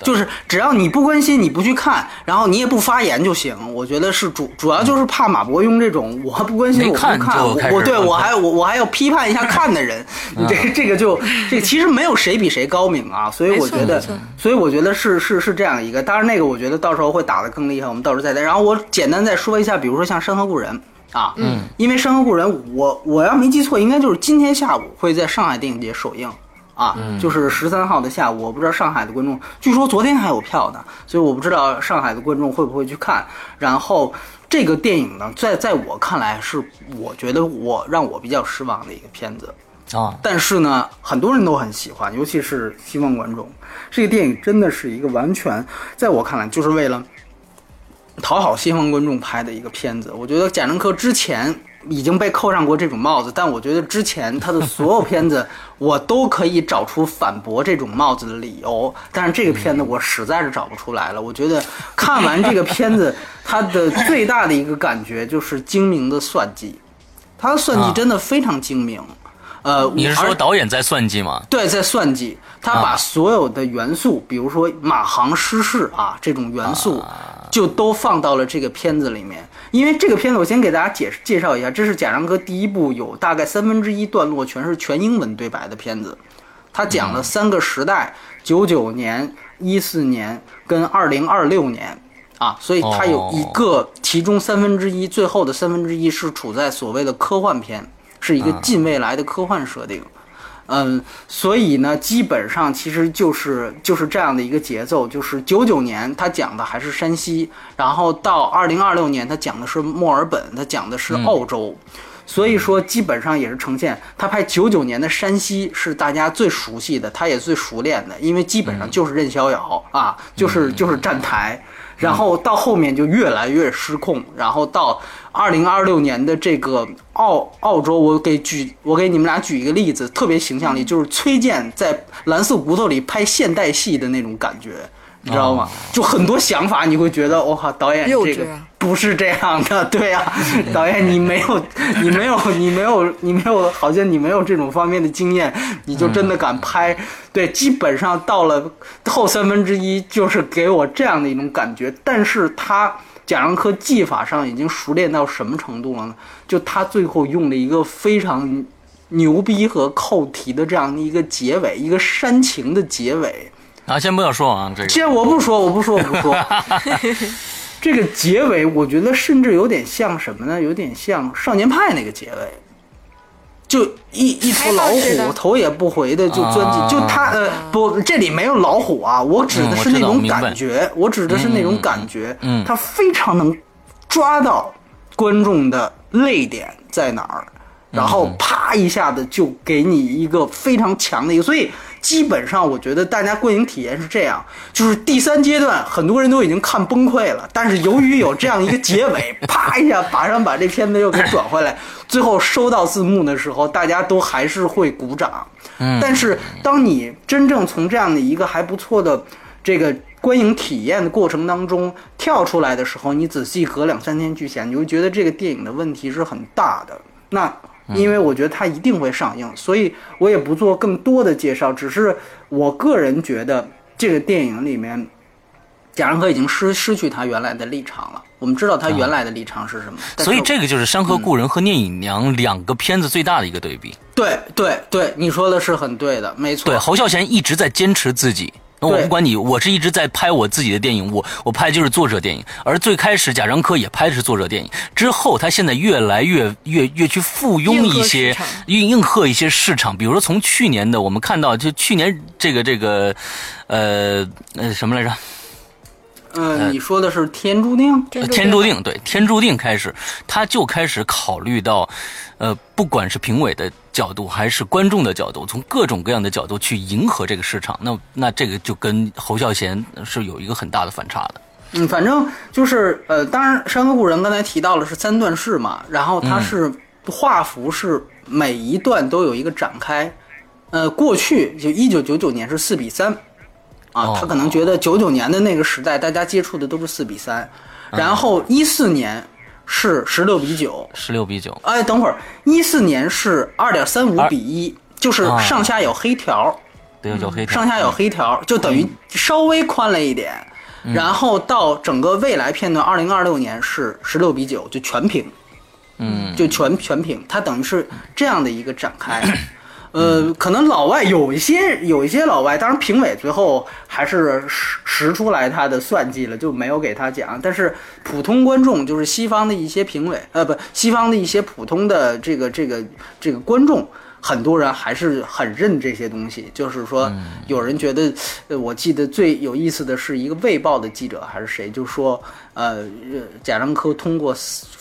就是只要你不关心，你不去看，然后你也不发言就行。我觉得是主主要就是怕马伯庸这种我不关心我不看，我我对嗯我还我我还要批判一下看的人，<laughs> 这个这个就这其实没有谁比谁高明啊，所以我觉得所以我觉得是是是这样一个。当然那个我觉得到时候会打得更厉害，我们到时候再谈。然后我简单再说一下，比如说像《山河故人》。啊，嗯，因为《山河故人》我我要没记错，应该就是今天下午会在上海电影节首映，啊，就是十三号的下午，我不知道上海的观众，据说昨天还有票呢，所以我不知道上海的观众会不会去看。然后这个电影呢，在在我看来是我觉得我让我比较失望的一个片子，啊，但是呢，很多人都很喜欢，尤其是西方观众。这个电影真的是一个完全在我看来就是为了讨好西方观众拍的一个片子。我觉得贾樟柯之前已经被扣上过这种帽子，但我觉得之前他的所有片子，<laughs> 我都可以找出反驳这种帽子的理由。但是这个片子我实在是找不出来了。我觉得看完这个片子，他的最大的一个感觉就是精明的算计，他的算计啊真的非常精明。呃，你是说导演在算计吗？对，在算计，他把啊所有的元素，比如说马航失事啊这种元素，啊就都放到了这个片子里面。因为这个片子，我先给大家解释介绍一下，这是贾樟柯第一部有大概三分之一段落全是全英文对白的片子。他讲了三个时代：九九年、一四年跟二零二六年。啊，所以它有一个，其中三分之一，最后的三分之一是处在所谓的科幻片，是一个近未来的科幻设定。嗯，所以呢，基本上其实就是就是这样的一个节奏，就是九九年他讲的还是山西，然后到二零二六年他讲的是墨尔本，他讲的是澳洲。所以说，基本上也是呈现他拍九九年的山西是大家最熟悉的，他也最熟练的，因为基本上就是任逍遥啊，就是就是站台，然后到后面就越来越失控，然后到二零二六年的这个澳澳洲，我给举我给你们俩举一个例子，特别形象力，就是崔健在蓝色骨头里拍现代戏的那种感觉。你知道吗？就很多想法，你会觉得，我靠，导演这个不是这样的，对呀、导演你没有，<laughs> 你没有，你没有，你没有，好像你没有这种方面的经验，你就真的敢拍？对，基本上到了后三分之一，就是给我这样的一种感觉。但是他贾樟柯技法上已经熟练到什么程度了呢？就他最后用了一个非常牛逼和扣题的这样的一个结尾，一个煽情的结尾。啊，先不要说啊，这个。既然我不说，我不说，我不说。<laughs> 这个结尾，我觉得甚至有点像什么呢？有点像《少年派》那个结尾，就一一头老虎头也不回的就钻进，啊就他呃不，这里没有老虎啊，我指的是那种感觉，我指的是那种感觉，嗯。他非常能抓到观众的泪点在哪儿，然后嗯。啪一下子就给你一个非常强的一个，所以基本上我觉得大家观影体验是这样，就是第三阶段很多人都已经看崩溃了，但是由于有这样一个结尾，<laughs> 啪一下马上把这片子又给转回来，最后收到字幕的时候，大家都还是会鼓掌。嗯但是当你真正从这样的一个还不错的这个观影体验的过程当中跳出来的时候，你仔细隔两三天去想，你会觉得这个电影的问题是很大的。那因为我觉得它一定会上映，所以我也不做更多的介绍，只是我个人觉得这个电影里面贾樟柯已经失失去他原来的立场了。我们知道他原来的立场是什么，所以这个就是《山河故人》和《聂隐娘》两个片子最大的一个对比。对对对，你说的是很对的，没错。对，侯孝贤一直在坚持自己。那我不管你，我是一直在拍我自己的电影，我我拍就是作者电影。而最开始贾樟柯也拍的是作者电影，之后他现在越来越越越去附庸一些应应和一些市场。比如说从去年的我们看到，就去年这个这个，呃呃什么来着？嗯，你说的是《天注定》？天注定，对，《天注定》开始，他就开始考虑到，呃，不管是评委的角度，还是观众的角度，从各种各样的角度去迎合这个市场。那那这个就跟侯孝贤是有一个很大的反差的。嗯，反正就是呃，当然《山河故人》刚才提到了是三段式嘛，然后它是画幅是每一段都有一个展开。呃，过去就一九九九年是四比三。啊，他可能觉得九九年的那个时代，大家接触的都是四比三，然后一四年是十六比九，十六比九。哎，等会儿，一四年是二点三五比一，就是上下有黑条，对，有黑条，上下有黑条，就等于稍微宽了一点。然后到整个未来片段，二零二六年是十六比九，就全屏，嗯，就全全屏，它等于是这样的一个展开。<coughs> 呃，可能老外有一些有一些老外，当然评委最后还是识识出来他的算计了，就没有给他讲。但是普通观众，就是西方的一些评委，呃，不，西方的一些普通的这个这个这个观众，很多人还是很认这些东西。就是说，有人觉得，呃，我记得最有意思的是一个《卫报》的记者还是谁，就说，呃，贾樟柯通过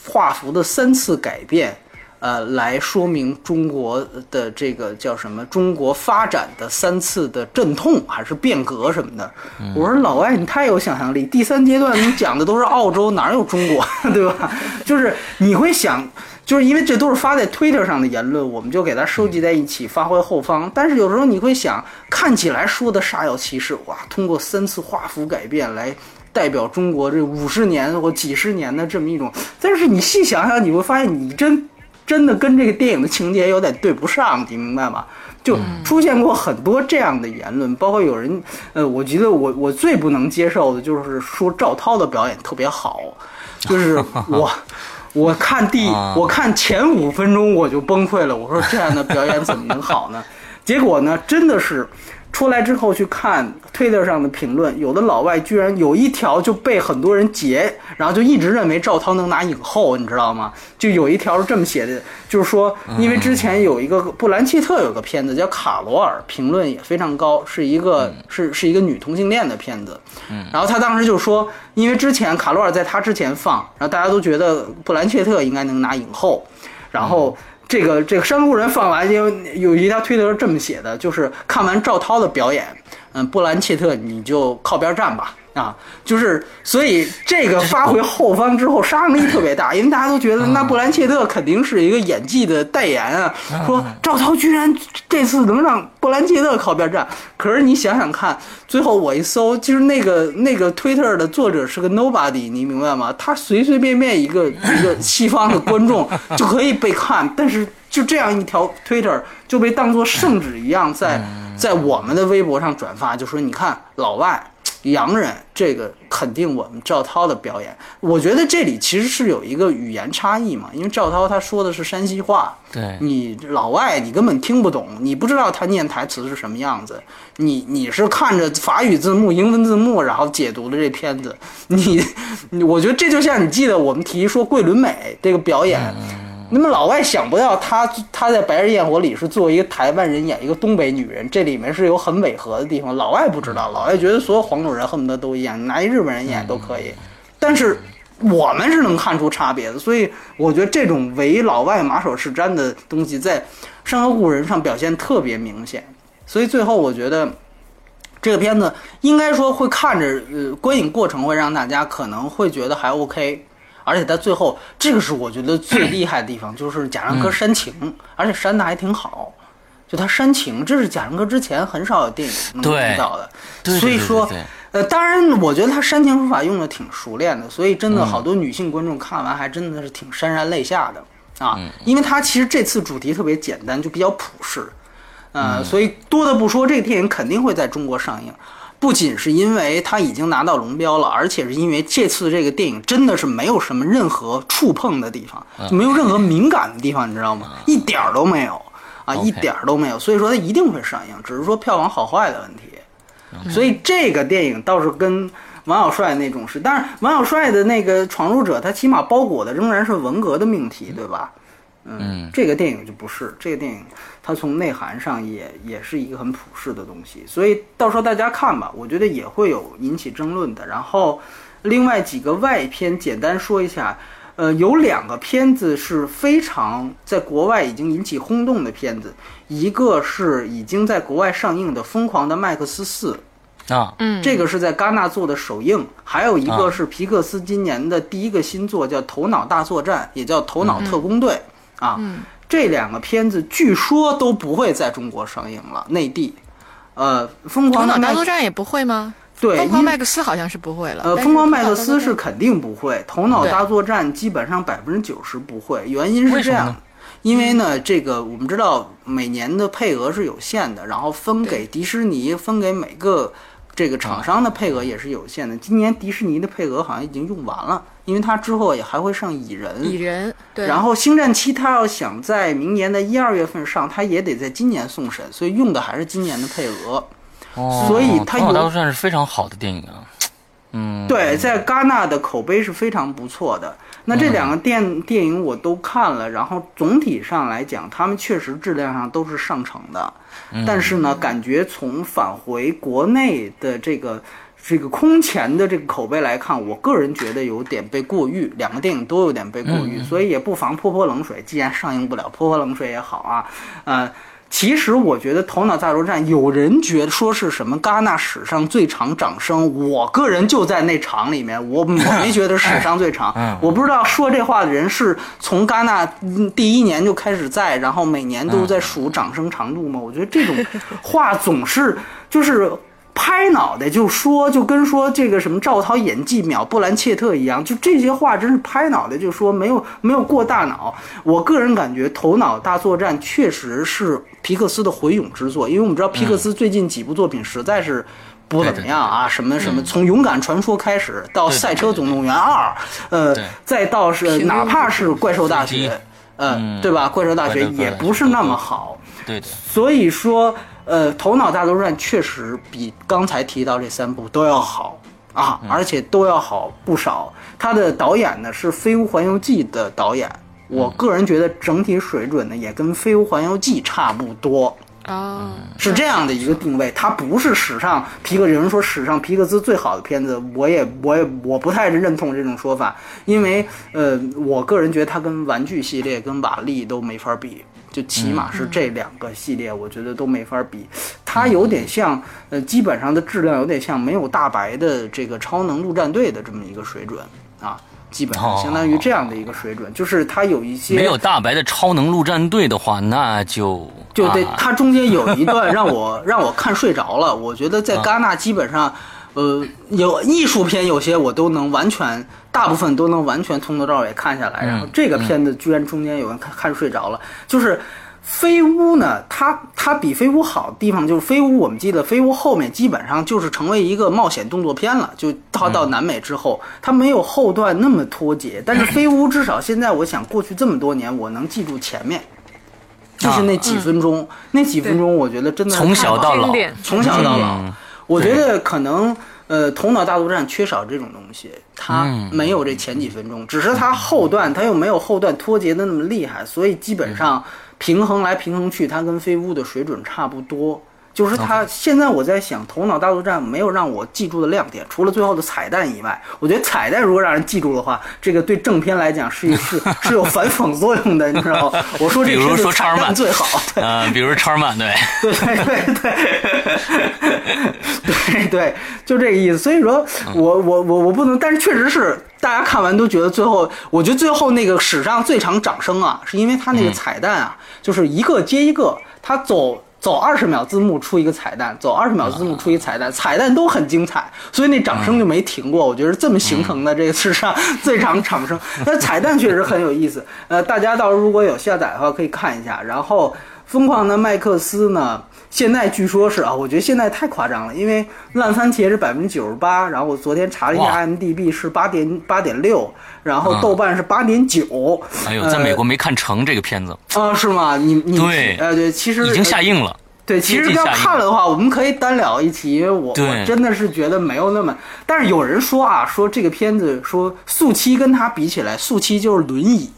画幅的三次改变。呃，来说明中国的这个叫什么？中国发展的三次的阵痛还是变革什么的？我说老外，你太有想象力。第三阶段你讲的都是澳洲，哪有中国，<laughs> 对吧？就是你会想，就是因为这都是发在 Twitter 上的言论，我们就给它收集在一起，发挥后方。但是有时候你会想，看起来说的煞有其事，哇，通过三次画幅改变来代表中国这五十年或几十年的这么一种，但是你细想想，你会发现，你真。真的跟这个电影的情节有点对不上，你明白吗？就出现过很多这样的言论，包括有人，呃，我觉得我我最不能接受的就是说赵涛的表演特别好，就是 <laughs> 我我看第我看前五分钟我就崩溃了，我说这样的表演怎么能好呢？结果呢，真的是。出来之后去看推特上的评论，有的老外居然有一条就被很多人截，然后就一直认为赵涛能拿影后，你知道吗？就有一条是这么写的，就是说，因为之前有一个布兰切特有个片子叫《卡罗尔》，评论也非常高，是一个是是一个女同性恋的片子，嗯，然后他当时就说，因为之前卡罗尔在他之前放，然后大家都觉得布兰切特应该能拿影后，然后。这个这个《山东人》放完，有有一条推特是这么写的，就是看完赵涛的表演，嗯，布兰切特你就靠边站吧。啊，就是，所以这个发回后方之后杀伤力特别大，因为大家都觉得那布兰切特肯定是一个演技的代言啊。说赵涛居然这次能让布兰切特靠边站，可是你想想看，最后我一搜，就是那个那个推特的作者是个 nobody，你明白吗？他随随便便一个一个西方的观众就可以被看，但是就这样一条推特就被当做圣旨一样在在我们的微博上转发，就说你看老外。洋人，这个肯定我们赵涛的表演。我觉得这里其实是有一个语言差异嘛，因为赵涛他说的是山西话，对你老外你根本听不懂，你不知道他念台词是什么样子。你你是看着法语字幕、英文字幕，然后解读的这片子。你，我觉得这就像你记得我们提说桂纶镁这个表演。那么老外想不到，他他在《白日焰火》里是作为一个台湾人演一个东北女人，这里面是有很违和的地方。老外不知道，老外觉得所有黄种人恨不得都一样，拿一日本人演都可以。但是我们是能看出差别的，所以我觉得这种唯老外马首是瞻的东西在《山河故人》上表现特别明显。所以最后我觉得这个片子应该说会看着，呃，观影过程会让大家可能会觉得还 OK。而且在最后，这个是我觉得最 <clears throat> 厉害的地方，就是贾樟柯煽情，而且煽的还挺好。就他煽情，这是贾樟柯之前很少有电影能遇到的。所以说，呃，当然，我觉得他煽情手法用的挺熟练的，所以真的好多女性观众看完还真的是挺潸然泪下的啊。因为他其实这次主题特别简单，就比较朴实，呃，所以多的不说，这个电影肯定会在中国上映。不仅是因为他已经拿到龙标了，而且是因为这次这个电影真的是没有什么任何触碰的地方，就没有任何敏感的地方，你知道吗？一点儿都没有啊，一点儿都没有。所以说它一定会上映，只是说票房好坏的问题。所以这个电影倒是跟王小帅那种是，但是王小帅的那个《闯入者》，他起码包裹的仍然是文革的命题，对吧？嗯，这个电影就不是，这个电影它从内涵上也也是一个很普世的东西，所以到时候大家看吧，我觉得也会有引起争论的。然后，另外几个外片简单说一下，呃，有两个片子是非常在国外已经引起轰动的片子，一个是已经在国外上映的《疯狂的麦克斯四》，啊，嗯，这个是在戛纳做的首映，还有一个啊。是皮克斯今年的第一个新作，叫《头脑大作战》，也叫《头脑特工队》啊。这两个片子据说都不会在中国上映了，内地。呃，疯头脑狂的麦大作战也不会吗？对，疯狂麦克斯好像是不会了。呃，疯狂麦克斯是肯定不会，头脑大作战基本上百分之九十不会。原因是这样因为呢，这个我们知道每年的配额是有限的，然后分给迪士尼，分给每个这个厂商的配额也是有限的。今年迪士尼的配额好像已经用完了，因为它之后也还会上蚁人。蚁人对，然后《星战七》它要想在明年的一二月份上，它也得在今年送审，所以用的还是今年的配额。哦，所以它头脑大有作战是非常好的电影啊。嗯，对，在戛纳的口碑是非常不错的。那这两个电电影我都看了，然后总体上来讲，他们确实质量上都是上乘的。但是呢，感觉从返回国内的这个这个空前的这个口碑来看，我个人觉得有点被过誉，两个电影都有点被过誉，所以也不妨泼泼冷水。既然上映不了，泼泼冷水也好啊。呃，其实我觉得《头脑大作战》，有人觉得说是什么戛纳史上最长掌声，我个人就在那场里面，我我 <laughs> 没觉得史上最长。我不知道说这话的人是从戛纳嗯第一年就开始在，然后每年都在数掌声长度吗？我觉得这种话总是就是。拍脑袋就说，就跟说这个什么赵涛演技秒布兰切特一样，就这些话真是拍脑袋就说，没有没有过大脑。我个人感觉《头脑大作战》确实是皮克斯的回勇之作，因为我们知道皮克斯最近几部作品实在是。不怎么样啊，什么什么，从《勇敢传说》开始到《赛车总动员二》，呃，再到是哪怕是《怪兽大学》，呃，嗯对吧？《怪兽大学也不是那么好。对的，所以说，呃，《头脑大作战》确实比刚才提到这三部都要好啊，而且都要好不少。他的导演呢是《飞屋环游记》的导演，我个人觉得整体水准呢也跟《飞屋环游记》差不多。啊，是这样的一个定位，它不是史上皮克，有人说史上皮克斯最好的片子，我也我也我不太认同这种说法，因为呃，我个人觉得它跟玩具系列跟瓦力都没法比，就起码是这两个系列，我觉得都没法比。它有点像，呃，基本上的质量有点像没有大白的这个超能陆战队的这么一个水准啊，基本上相当于这样的一个水准，就是它有一些没有大白的超能陆战队的话，那就就对啊它中间有一段让我 <laughs> 让我看睡着了。我觉得在戛纳基本上，呃，有艺术片有些我都能完全，大部分都能完全从头到尾看下来。然后这个片子居然中间有人看看睡着了，就是。飞屋呢，它它比飞屋好的地方就是飞屋，我们记得飞屋后面基本上就是成为一个冒险动作片了，就到到南美之后，它没有后段那么脱节。但是飞屋至少现在我想过去这么多年，我能记住前面，就是那几分钟，那几分钟我觉得真的从小到老从小到老嗯，我觉得可能呃，《头脑大作战》缺少这种东西，它嗯没有这前几分钟，只是它后段它又没有后段脱节的那么厉害，所以基本上平衡来平衡去，它跟飞屋的水准差不多。就是它现在我在想，《头脑大作战》没有让我记住的亮点，除了最后的彩蛋以外，我觉得彩蛋如果让人记住的话，这个对正片来讲是 <laughs> 是是有反讽作用的，你知道吗？<laughs> 我说这个比如说超曼蛋最好，对呃，比如超曼对，对对对 <laughs> 对对对，就这个意思。所以说我我我我不能，但是确实是大家看完都觉得最后，我觉得最后那个史上最长掌声啊，是因为他那个彩蛋啊，就是一个接一个，他走。走二十秒字幕出一个彩蛋，走二十秒字幕出一个彩蛋，彩蛋都很精彩，所以那掌声就没停过。我觉得这么形成的这个史上 <laughs> 最长掌声，那彩蛋确实很有意思。呃，大家到时候如果有下载的话可以看一下。然后疯狂的麦克斯》呢，现在据说是啊，我觉得现在太夸张了，因为烂番茄是百分之九十八，然后我昨天查了一下 IMDB 是八点八点六，然后啊豆瓣是八点九。哎呦，在美国没看成这个片子，啊、是吗？你你对呃对，其实已经下映了。对，其实要看了的话，我们可以单聊一期，因为我我真的是觉得没有那么。但是有人说啊，说这个片子说速七跟它比起来，速七就是轮椅，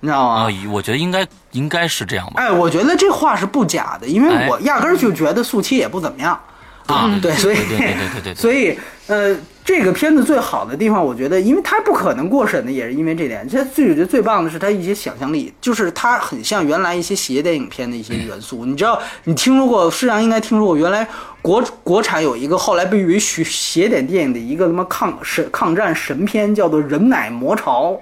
你知道吗？啊，我觉得应该应该是这样吧。哎，我觉得这话是不假的，因为哎我压根儿就觉得速七也不怎么样啊。对对，所以对对对对对对对 <laughs> 所以呃，这个片子最好的地方，我觉得，因为它不可能过审的，也是因为这点。这最我觉得最棒的是它一些想象力，就是它很像原来一些邪电影片的一些元素。你知道，你听说过，世上应该听说过，原来国国产有一个后来被誉为邪邪典电影的一个什么抗神抗战神片，叫做《人奶魔巢》。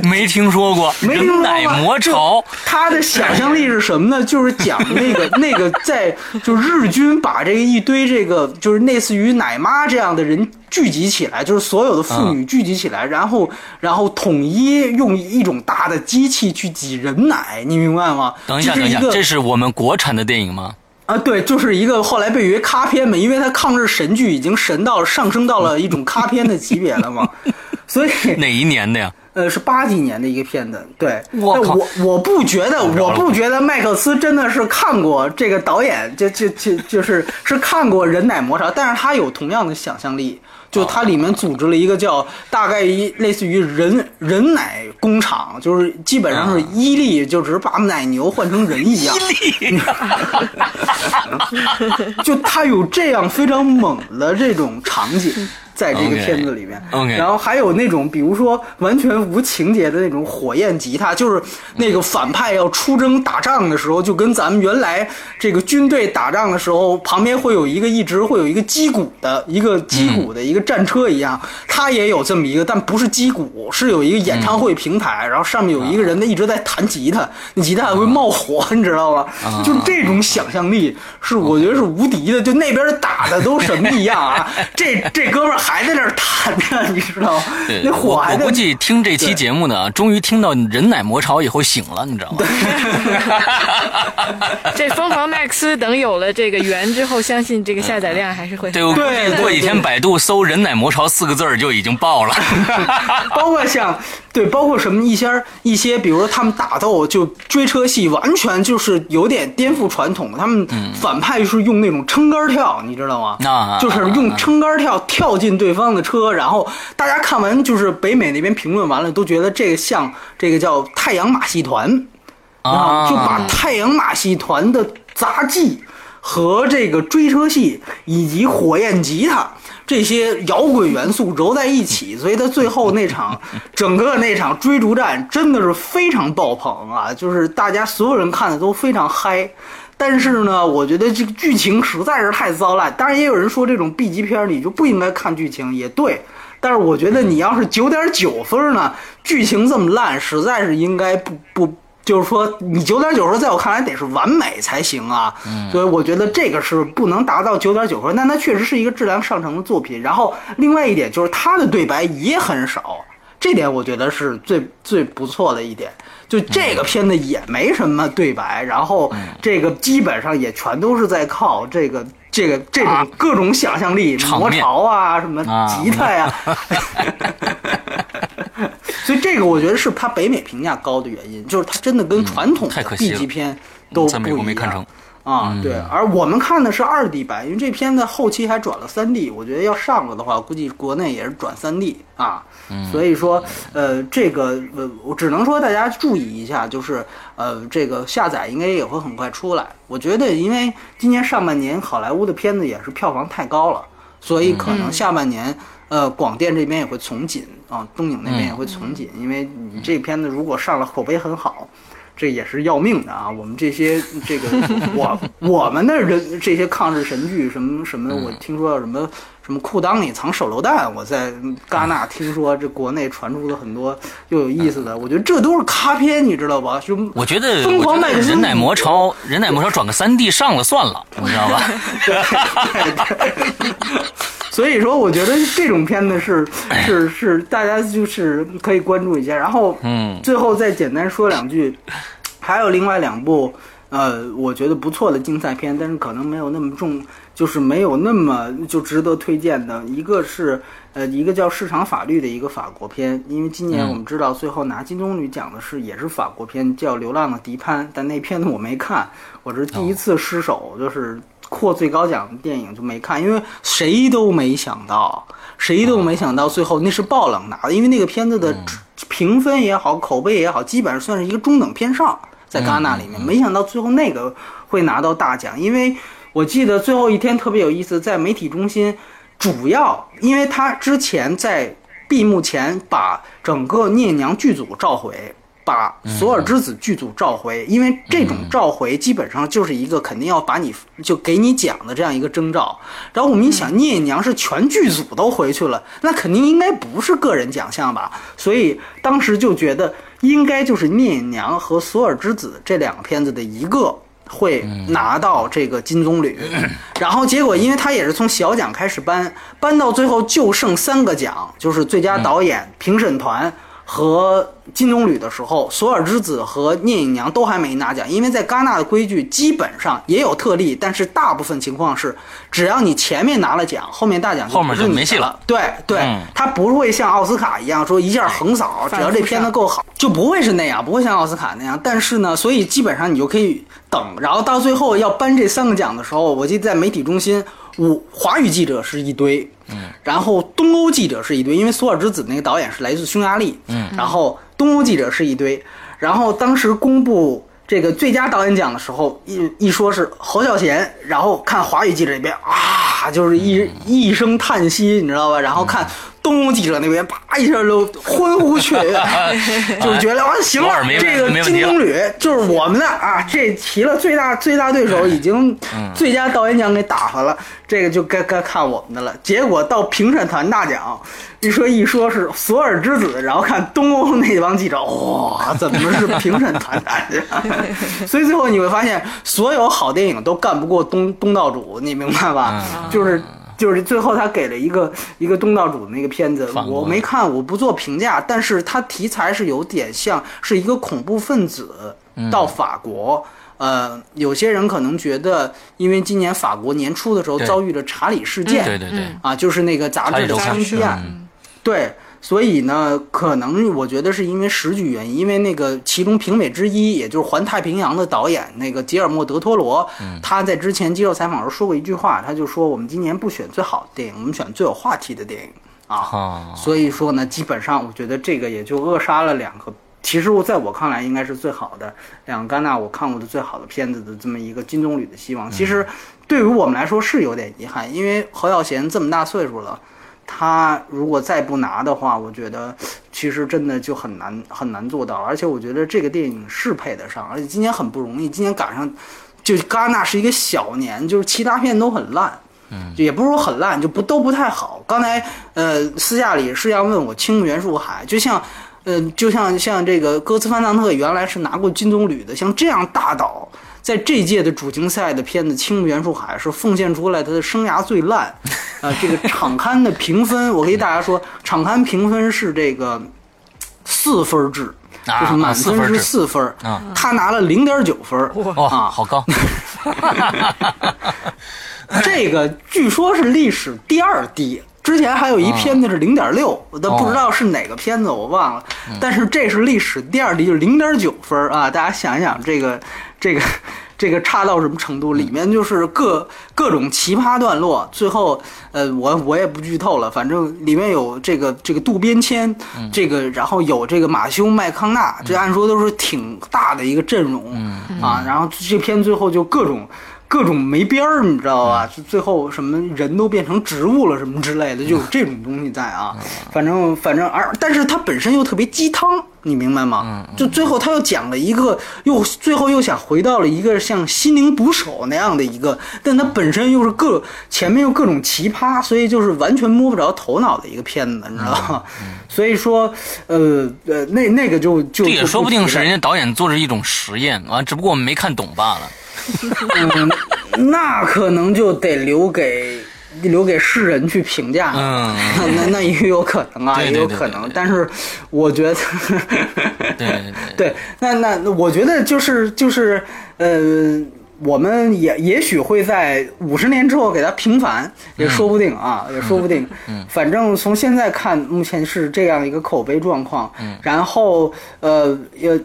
就没听说过，没听说过人奶魔潮他的想象力是什么呢？就是讲那个 <laughs> 那个在就日军把这个一堆这个就是类似于奶妈这样的人聚集起来，就是所有的妇女聚集起来，然后然后统一用一种大的机器去挤人奶，你明白吗？等一下，等一下，这是我们国产的电影吗？啊，对，就是一个后来被誉为咖片嘛，因为它抗日神剧已经神到上升到了一种咖片的级别了嘛，所以 <laughs> 哪一年的呀？呃，是八几年的一个片子，对。我我我不觉得，我不觉得麦克斯真的是看过这个导演，就就就就是是看过《人奶魔巢》，但是他有同样的想象力，就它里面组织了一个叫大概一类似于人人奶工厂，就是基本上是伊利，就只是把奶牛换成人一样。<laughs> 就他有这样非常猛的这种场景。在这个片子里面。然后还有那种，比如说完全无情节的那种火焰吉他，就是那个反派要出征打仗的时候，就跟咱们原来这个军队打仗的时候，旁边会有一个一直会有一个击鼓的一个击鼓的一个战车一样，它也有这么一个，但不是击鼓，是有一个演唱会平台，然后上面有一个人呢一直在弹吉他，那吉他还会冒火，你知道吗？就这种想象力是我觉得是无敌的，就那边打的都什么一样啊，<laughs> 这这哥们儿还在那儿弹着，你知道吗？那火我还在我估计听这期节目呢，终于听到人奶魔潮以后醒了，你知道吗？<laughs> 这疯狂麦克斯等有了这个源之后，相信这个下载量还是会很对，我估对计过几天百度搜“人奶魔潮”四个字儿就已经爆了。<laughs> 包括像对，包括什么一些一些，比如说他们打斗就追车戏，完全就是有点颠覆传统。他们反派是用那种撑杆跳，你知道吗？啊就是用撑杆跳跳进对方的车，然后大家看完就是北美那边评论完了，都觉得这个像这个叫太阳马戏团。啊就把太阳马戏团的杂技和这个追车戏以及火焰吉他这些摇滚元素揉在一起，所以他最后那场 <laughs> 整个那场追逐战真的是非常爆棚啊！就是大家所有人看的都非常嗨。但是呢，我觉得这个剧情实在是太糟烂。当然，也有人说这种 B 级片儿你就不应该看剧情，也对。但是我觉得你要是九点九分呢，剧情这么烂，实在是应该不不，就是说你九点九分，在我看来得是完美才行啊。所以我觉得这个是不能达到九点九分，但它确实是一个质量上乘的作品。然后另外一点就是它的对白也很少，这点我觉得是最最不错的一点。就这个片子也没什么对白，然后这个基本上也全都是在靠这个这个这种各种想象力，魔场面巢啊，什么啊吉他呀、<laughs> 所以这个我觉得是它北美评价高的原因，就是它真的跟传统的 B 级片都不一样国没看成。啊，对，而我们看的是二 D 版，因为这片子后期还转了三 D，我觉得要上了的话，估计国内也是转三 D 啊。所以说，呃，这个呃，我只能说大家注意一下，就是呃，这个下载应该也会很快出来。我觉得，因为今年上半年好莱坞的片子也是票房太高了，所以可能下半年。呃，广电这边也会从紧啊，东影那边也会从紧，因为你这片子如果上了口碑很好，这也是要命的啊！我们这些这个我我们的人这些抗日神剧什么什么，我听说什么什么裤裆里藏手榴弹，我在戛纳听说这国内传出了很多又有意思的，我觉得这都是咖片，你知道吧？就我觉得，疯狂我觉得麦克斯人奶魔超，人奶魔超转个三 D 上了算了，你知道吧？<laughs> 所以说，我觉得这种片子是是是大家就是可以关注一下。然后，嗯最后再简单说两句，还有另外两部，呃，我觉得不错的竞赛片，但是可能没有那么重，就是没有那么就值得推荐的。一个是呃，一个叫《市场法律》的一个法国片，因为今年我们知道最后拿金棕榈奖的是也是法国片，叫《流浪的迪潘》，但那片子我没看，我是第一次失手，就是获最高奖的电影就没看，因为谁都没想到，谁都没想到最后那是爆冷拿的，因为那个片子的评分也好，口碑也好，基本上算是一个中等偏上。在戛纳里面，没想到最后那个会拿到大奖，因为我记得最后一天特别有意思，在媒体中心，主要因为他之前在闭幕前把整个聂娘剧组召回，把索尔之子剧组召回，因为这种召回基本上就是一个肯定要把你就给你奖的这样一个征兆。然后我们一想，聂隐娘是全剧组都回去了，那肯定应该不是个人奖项吧？所以当时就觉得。应该就是《聂隐娘》和《索尔之子》这两个片子的一个会拿到这个金棕榈，<clears throat> 然后结果因为他也是从小奖开始颁，颁到最后就剩三个奖，就是最佳导演、评审团。和金棕榈的时候，索尔之子和聂隐娘都还没拿奖，因为在戛纳的规矩基本上也有特例，但是大部分情况是，只要你前面拿了奖，后面大奖后面就没戏了。对对，他不会像奥斯卡一样说一下横扫，只要这片子够好，就不会是那样，不会像奥斯卡那样。但是呢，所以基本上你就可以等，然后到最后要颁这三个奖的时候，我记得在媒体中心，我华语记者是一堆。嗯，然后东欧记者是一堆，因为《索尔之子》那个导演是来自匈牙利。嗯，然后东欧记者是一堆，然后当时公布这个最佳导演奖的时候，一一说是侯孝贤，然后看华语记者那边啊，就是一一声叹息，你知道吧？然后看。东欧记者那边啪一下就欢呼雀跃，<laughs> 就觉得啊行了，这个金棕榈就是我们的啊，这提了最大最大对手已经最佳导演奖给打发了，这个就该该看我们的了。结果到评审团大奖，一说一说是索尔之子，然后看东欧那帮记者，哇，怎么是评审团大奖？<laughs> 所以最后你会发现，所有好电影都干不过东东道主，你明白吧？就是。就是最后他给了一个一个东道主的那个片子，我没看，我不做评价。但是它题材是有点像是一个恐怖分子到法国，呃，有些人可能觉得，因为今年法国年初的时候遭遇了查理事件，对对对，啊，就是那个杂志的枪击案，对。所以呢，可能我觉得是因为时局原因，因为那个其中评委之一，也就是《环太平洋》的导演那个吉尔莫·德托罗，他在之前接受采访时候说过一句话，他就说我们今年不选最好的电影，我们选最有话题的电影啊。所以说呢，基本上我觉得这个也就扼杀了两个，其实我在我看来应该是最好的两个戛纳我看过的最好的片子的这么一个金棕榈的希望。其实对于我们来说是有点遗憾，因为侯耀贤这么大岁数了。他如果再不拿的话，我觉得其实真的就很难很难做到。而且我觉得这个电影是配得上，而且今年很不容易，今年赶上就戛纳是一个小年，就是其他片都很烂，嗯，也不是说很烂，就不都不太好。刚才呃私下里是要问我《青原树海》，就像呃就像像这个戈斯范纳特原来是拿过金棕榈的，像这样大导。在这届的主竞赛的片子《青木原树海》是奉献出来他的生涯最烂，啊，这个场刊的评分，我跟大家说，场刊评分是这个四分制，就是满分是四分，啊他拿了零点九分，啊，好高，<laughs> 这个据说是历史第二低。之前还有一片子是零点六，我都不知道是哪个片子，我忘了。但是这是历史第二低，就是零点九分啊！大家想一想，这个、这个、这个差到什么程度？里面就是各各种奇葩段落。最后，呃，我我也不剧透了，反正里面有这个这个渡边谦，这个然后有这个马修麦康纳，这按说都是挺大的一个阵容啊。然后这片最后就各种。各种没边儿，你知道吧？就最后什么人都变成植物了，什么之类的，就有这种东西在啊。反正反正，而但是它本身又特别鸡汤，你明白吗？就最后他又讲了一个，又最后又想回到了一个像心灵捕手那样的一个，但它本身又是各前面又各种奇葩，所以就是完全摸不着头脑的一个片子，你知道吗？所以说，呃呃，那那个就就这也说不定是人家导演做着一种实验啊，只不过我们没看懂罢了。嗯，那可能就得留给留给世人去评价。嗯，那那也有可能啊，对也。有可能但是我觉得，<laughs> 对对对，对，那那那我觉得就是就是呃，我们也也许会在五十年之后给它平反，也说不定啊，也说不定。嗯，反正从现在看，目前是这样一个口碑状况。嗯，然后呃也，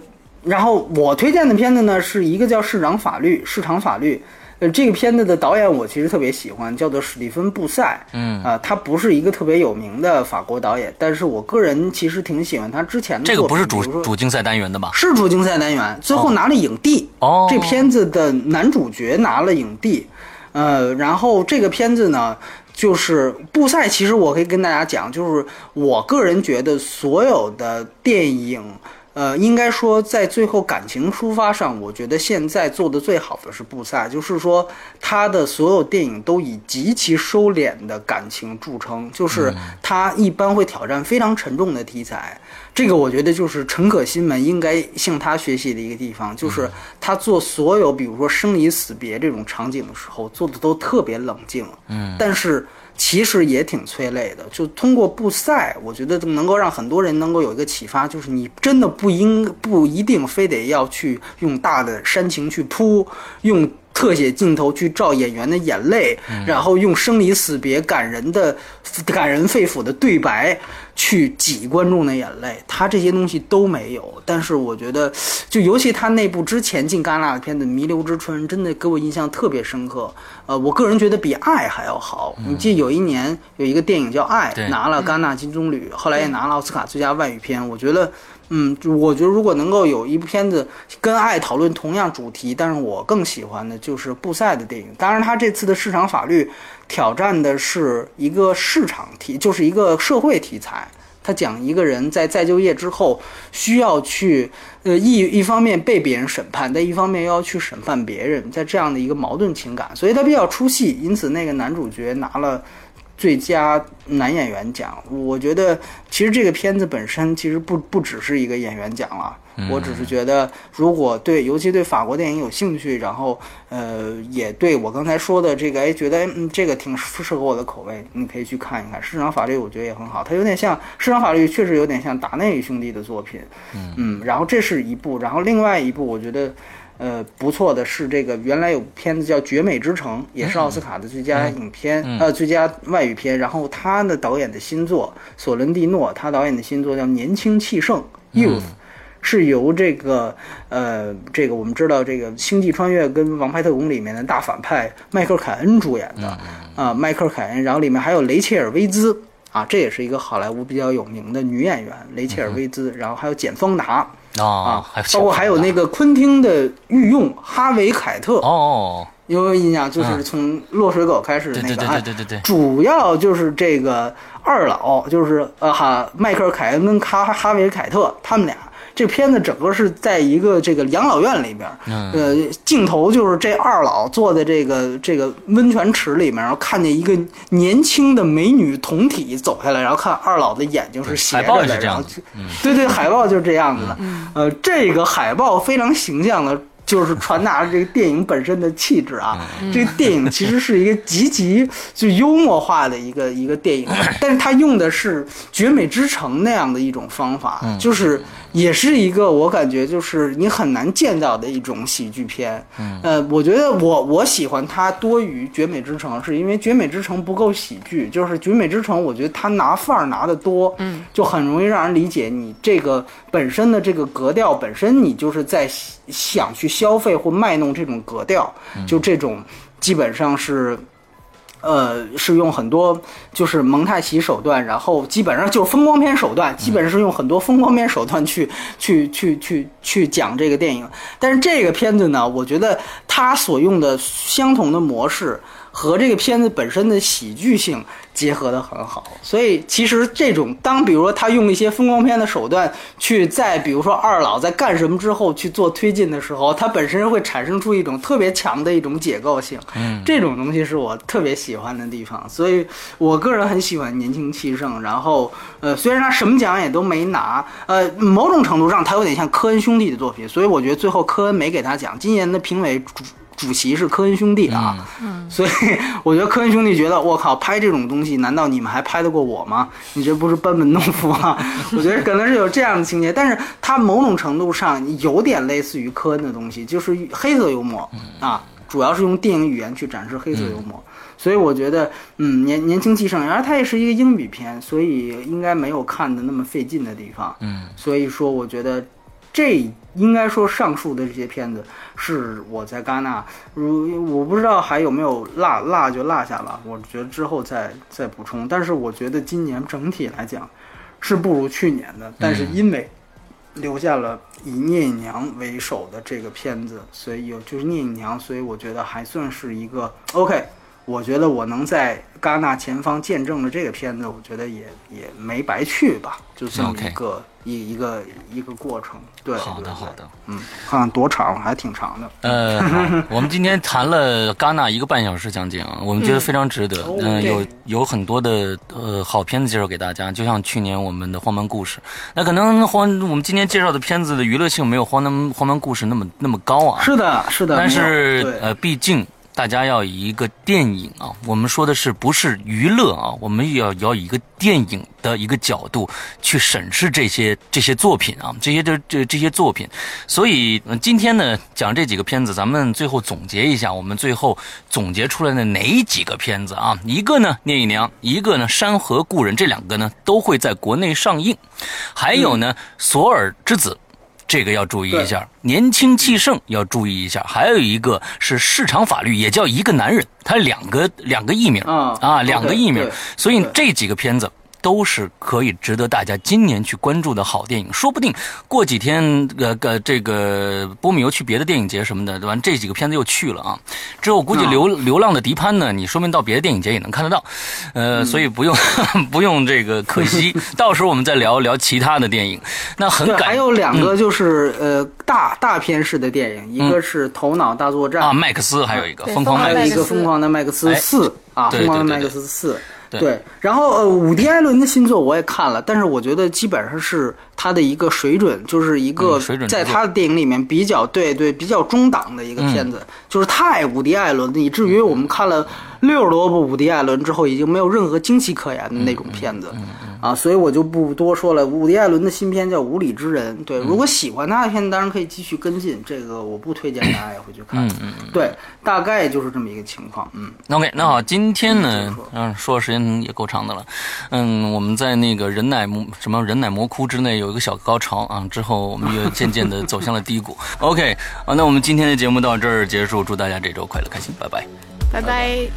然后我推荐的片子呢是一个叫《市场法律》，市场法律。呃，这个片子的导演我其实特别喜欢，叫做史蒂芬·布塞。嗯啊、他不是一个特别有名的法国导演，但是我个人其实挺喜欢他之前的这个不是主主竞赛单元的吧？是主竞赛单元，最后拿了影帝。哦这片子的男主角拿了影帝，呃，然后这个片子呢，就是布塞。其实我可以跟大家讲，就是我个人觉得所有的电影。呃，应该说，在最后感情抒发上，我觉得现在做的最好的是布萨，就是说他的所有电影都以极其收敛的感情著称，就是他一般会挑战非常沉重的题材。这个我觉得就是陈可辛们应该向他学习的一个地方，就是他做所有比如说生离死别这种场景的时候，做的都特别冷静。嗯，但是其实也挺催泪的。就通过布赛，我觉得能够让很多人能够有一个启发，就是你真的不应不一定非得要去用大的煽情去铺，用。特写镜头去照演员的眼泪，然后用生离死别感人的、感人肺腑的对白去挤观众的眼泪，他这些东西都没有。但是我觉得，就尤其他那部之前进戛纳的片子《弥留之春》，真的给我印象特别深刻。呃，我个人觉得比《爱》还要好。你记得有一年有一个电影叫《爱》，拿了戛纳金棕榈，后来也拿了奥斯卡最佳外语片。我觉得。嗯，我觉得如果能够有一部片子跟爱讨论同样主题，但是我更喜欢的就是布赛的电影。当然，他这次的市场法律挑战的是一个市场题，就是一个社会题材。他讲一个人在再就业之后需要去，呃，一一方面被别人审判，但一方面又要去审判别人，在这样的一个矛盾情感，所以他比较出戏。因此，那个男主角拿了。最佳男演员奖，我觉得其实这个片子本身其实不不只是一个演员奖了。我只是觉得，如果对尤其对法国电影有兴趣，然后呃也对我刚才说的这个，哎，觉得嗯这个挺适合我的口味，你可以去看一看。市场法律我觉得也很好，它有点像市场法律，确实有点像达内兄弟的作品。嗯，然后这是一部，然后另外一部我觉得。呃，不错的是这个，原来有片子叫《绝美之城》，也是奥斯卡的最佳影片，呃，最佳外语片。然后他的导演的新作，索伦蒂诺，他导演的新作叫《年轻气盛》（Youth），、是由这个呃，这个我们知道这个《星际穿越》跟《王牌特工》里面的大反派迈克尔凯恩主演的。啊、迈克尔凯恩，然后里面还有雷切尔薇兹。啊，这也是一个好莱坞比较有名的女演员，雷切尔薇兹，然后还有简丰达。啊啊，包括还有那个昆汀的御用哈维凯特，哦，有没有印象？就是从落水狗开始对对对那个，对对对，主要就是这个二老，就是呃哈迈克尔凯恩跟哈哈维凯特他们俩。这片子整个是在一个这个养老院里边，嗯呃，镜头就是这二老坐在这个这个温泉池里面，然后看见一个年轻的美女同体走下来，然后看二老的眼睛是斜海报着的，也是这样然后就对对，海报就是这样子的。呃，这个海报非常形象的，就是传达了这个电影本身的气质啊。这个电影其实是一个极其就幽默化的一个一个电影，但是它用的是《绝美之城》那样的一种方法，就是也是一个我感觉就是你很难见到的一种喜剧片。呃，我觉得我我喜欢它多于《绝美之城》，是因为《绝美之城》不够喜剧，就是《绝美之城》，我觉得它拿范儿拿得多，嗯，就很容易让人理解你这个本身的这个格调本身，你就是在想去消费或卖弄这种格调，就这种基本上是。呃，是用很多就是蒙太奇手段，然后基本上就是风光片手段，基本上是用很多风光片手段去去去去去讲这个电影。但是这个片子呢，我觉得它所用的相同的模式和这个片子本身的喜剧性结合的很好，所以其实这种当比如说他用一些风光片的手段去在比如说二老在干什么之后去做推进的时候，它本身会产生出一种特别强的一种解构性。嗯，这种东西是我特别喜欢的地方，所以我个人很喜欢年轻气盛。然后，呃，虽然他什么奖也都没拿，呃，某种程度上他有点像科恩兄弟的作品，所以我觉得最后科恩没给他奖。今年的评委主主席是科恩兄弟啊，所以我觉得科恩兄弟觉得我靠，拍这种东西，难道你们还拍得过我吗？你这不是班门弄斧吗？<laughs> 我觉得可能是有这样的情节，但是它某种程度上有点类似于科恩的东西，就是黑色幽默啊，主要是用电影语言去展示黑色幽默。所以我觉得，嗯，年年轻气盛，然后它也是一个英语片，所以应该没有看的那么费劲的地方。嗯，所以说我觉得这应该说上述的这些片子是我在戛纳，如我不知道还有没有落落就落下了，我觉得之后再再补充。但是我觉得今年整体来讲是不如去年的，但是因为留下了以聂隐娘为首的这个片子，所以有就是聂隐娘，所以我觉得还算是一个 OK。我觉得我能在戛纳前方见证了这个片子，我觉得也也没白去吧，就这么一个一一个一个过程。对，好的好的，嗯，看看多长，还挺长的。呃，我们今天谈了戛纳一个半小时将近啊，我们觉得非常值得。嗯，有有很多的呃好片子介绍给大家，就像去年我们的《荒蛮故事》，那可能荒我们今天介绍的片子的娱乐性没有《荒蛮荒蛮故事》那么那么高啊。是的，是的。但是呃，毕竟。大家要以一个电影啊，我们说的是不是娱乐啊？我们要要以一个电影的一个角度去审视这些这些作品啊，这些这这这些作品。所以今天呢，讲这几个片子，咱们最后总结一下，我们最后总结出来的哪几个片子啊？一个呢《聂隐娘》，一个呢《山河故人》，这两个呢都会在国内上映。还有呢《索尔之子》。这个要注意一下，年轻气盛要注意一下。还有一个是市场法律，也叫一个男人，他两个两个艺名啊啊，两个艺名，所以这几个片子。都是可以值得大家今年去关注的好电影，说不定过几天，呃，呃这个波米又去别的电影节什么的，对吧？这几个片子又去了啊。之后估计流流浪的迪潘呢，你说明到别的电影节也能看得到，呃，所以不用 <laughs> 不用这个可惜。<laughs> 到时候我们再聊聊其他的电影。那很感还有两个就是呃大大片式的电影，一个是《头脑大作战》啊，麦克斯，还有一个疯狂麦克斯，一个疯狂的麦克斯四啊，疯狂的麦克斯四。对，然后呃，伍迪·艾伦的新作我也看了，但是我觉得基本上是他的一个水准，就是一个在他的电影里面比较对对比较中档的一个片子，就是太伍迪·艾伦，以至于我们看了六十多部伍迪·艾伦之后，已经没有任何惊奇可言的那种片子。啊，所以我就不多说了。伍迪·艾伦的新片叫《无理之人》，对，如果喜欢他的片子，当然可以继续跟进。这个我不推荐大家也回去看。嗯嗯嗯，对，大概就是这么一个情况。嗯，OK，那好，今天呢，嗯，说的时间也够长的了。嗯，我们在那个人奶什么人奶魔窟之内有一个小高潮啊，之后我们又渐渐的走向了低谷。<laughs> OK，啊，那我们今天的节目到这儿结束，祝大家这周快乐开心，拜拜，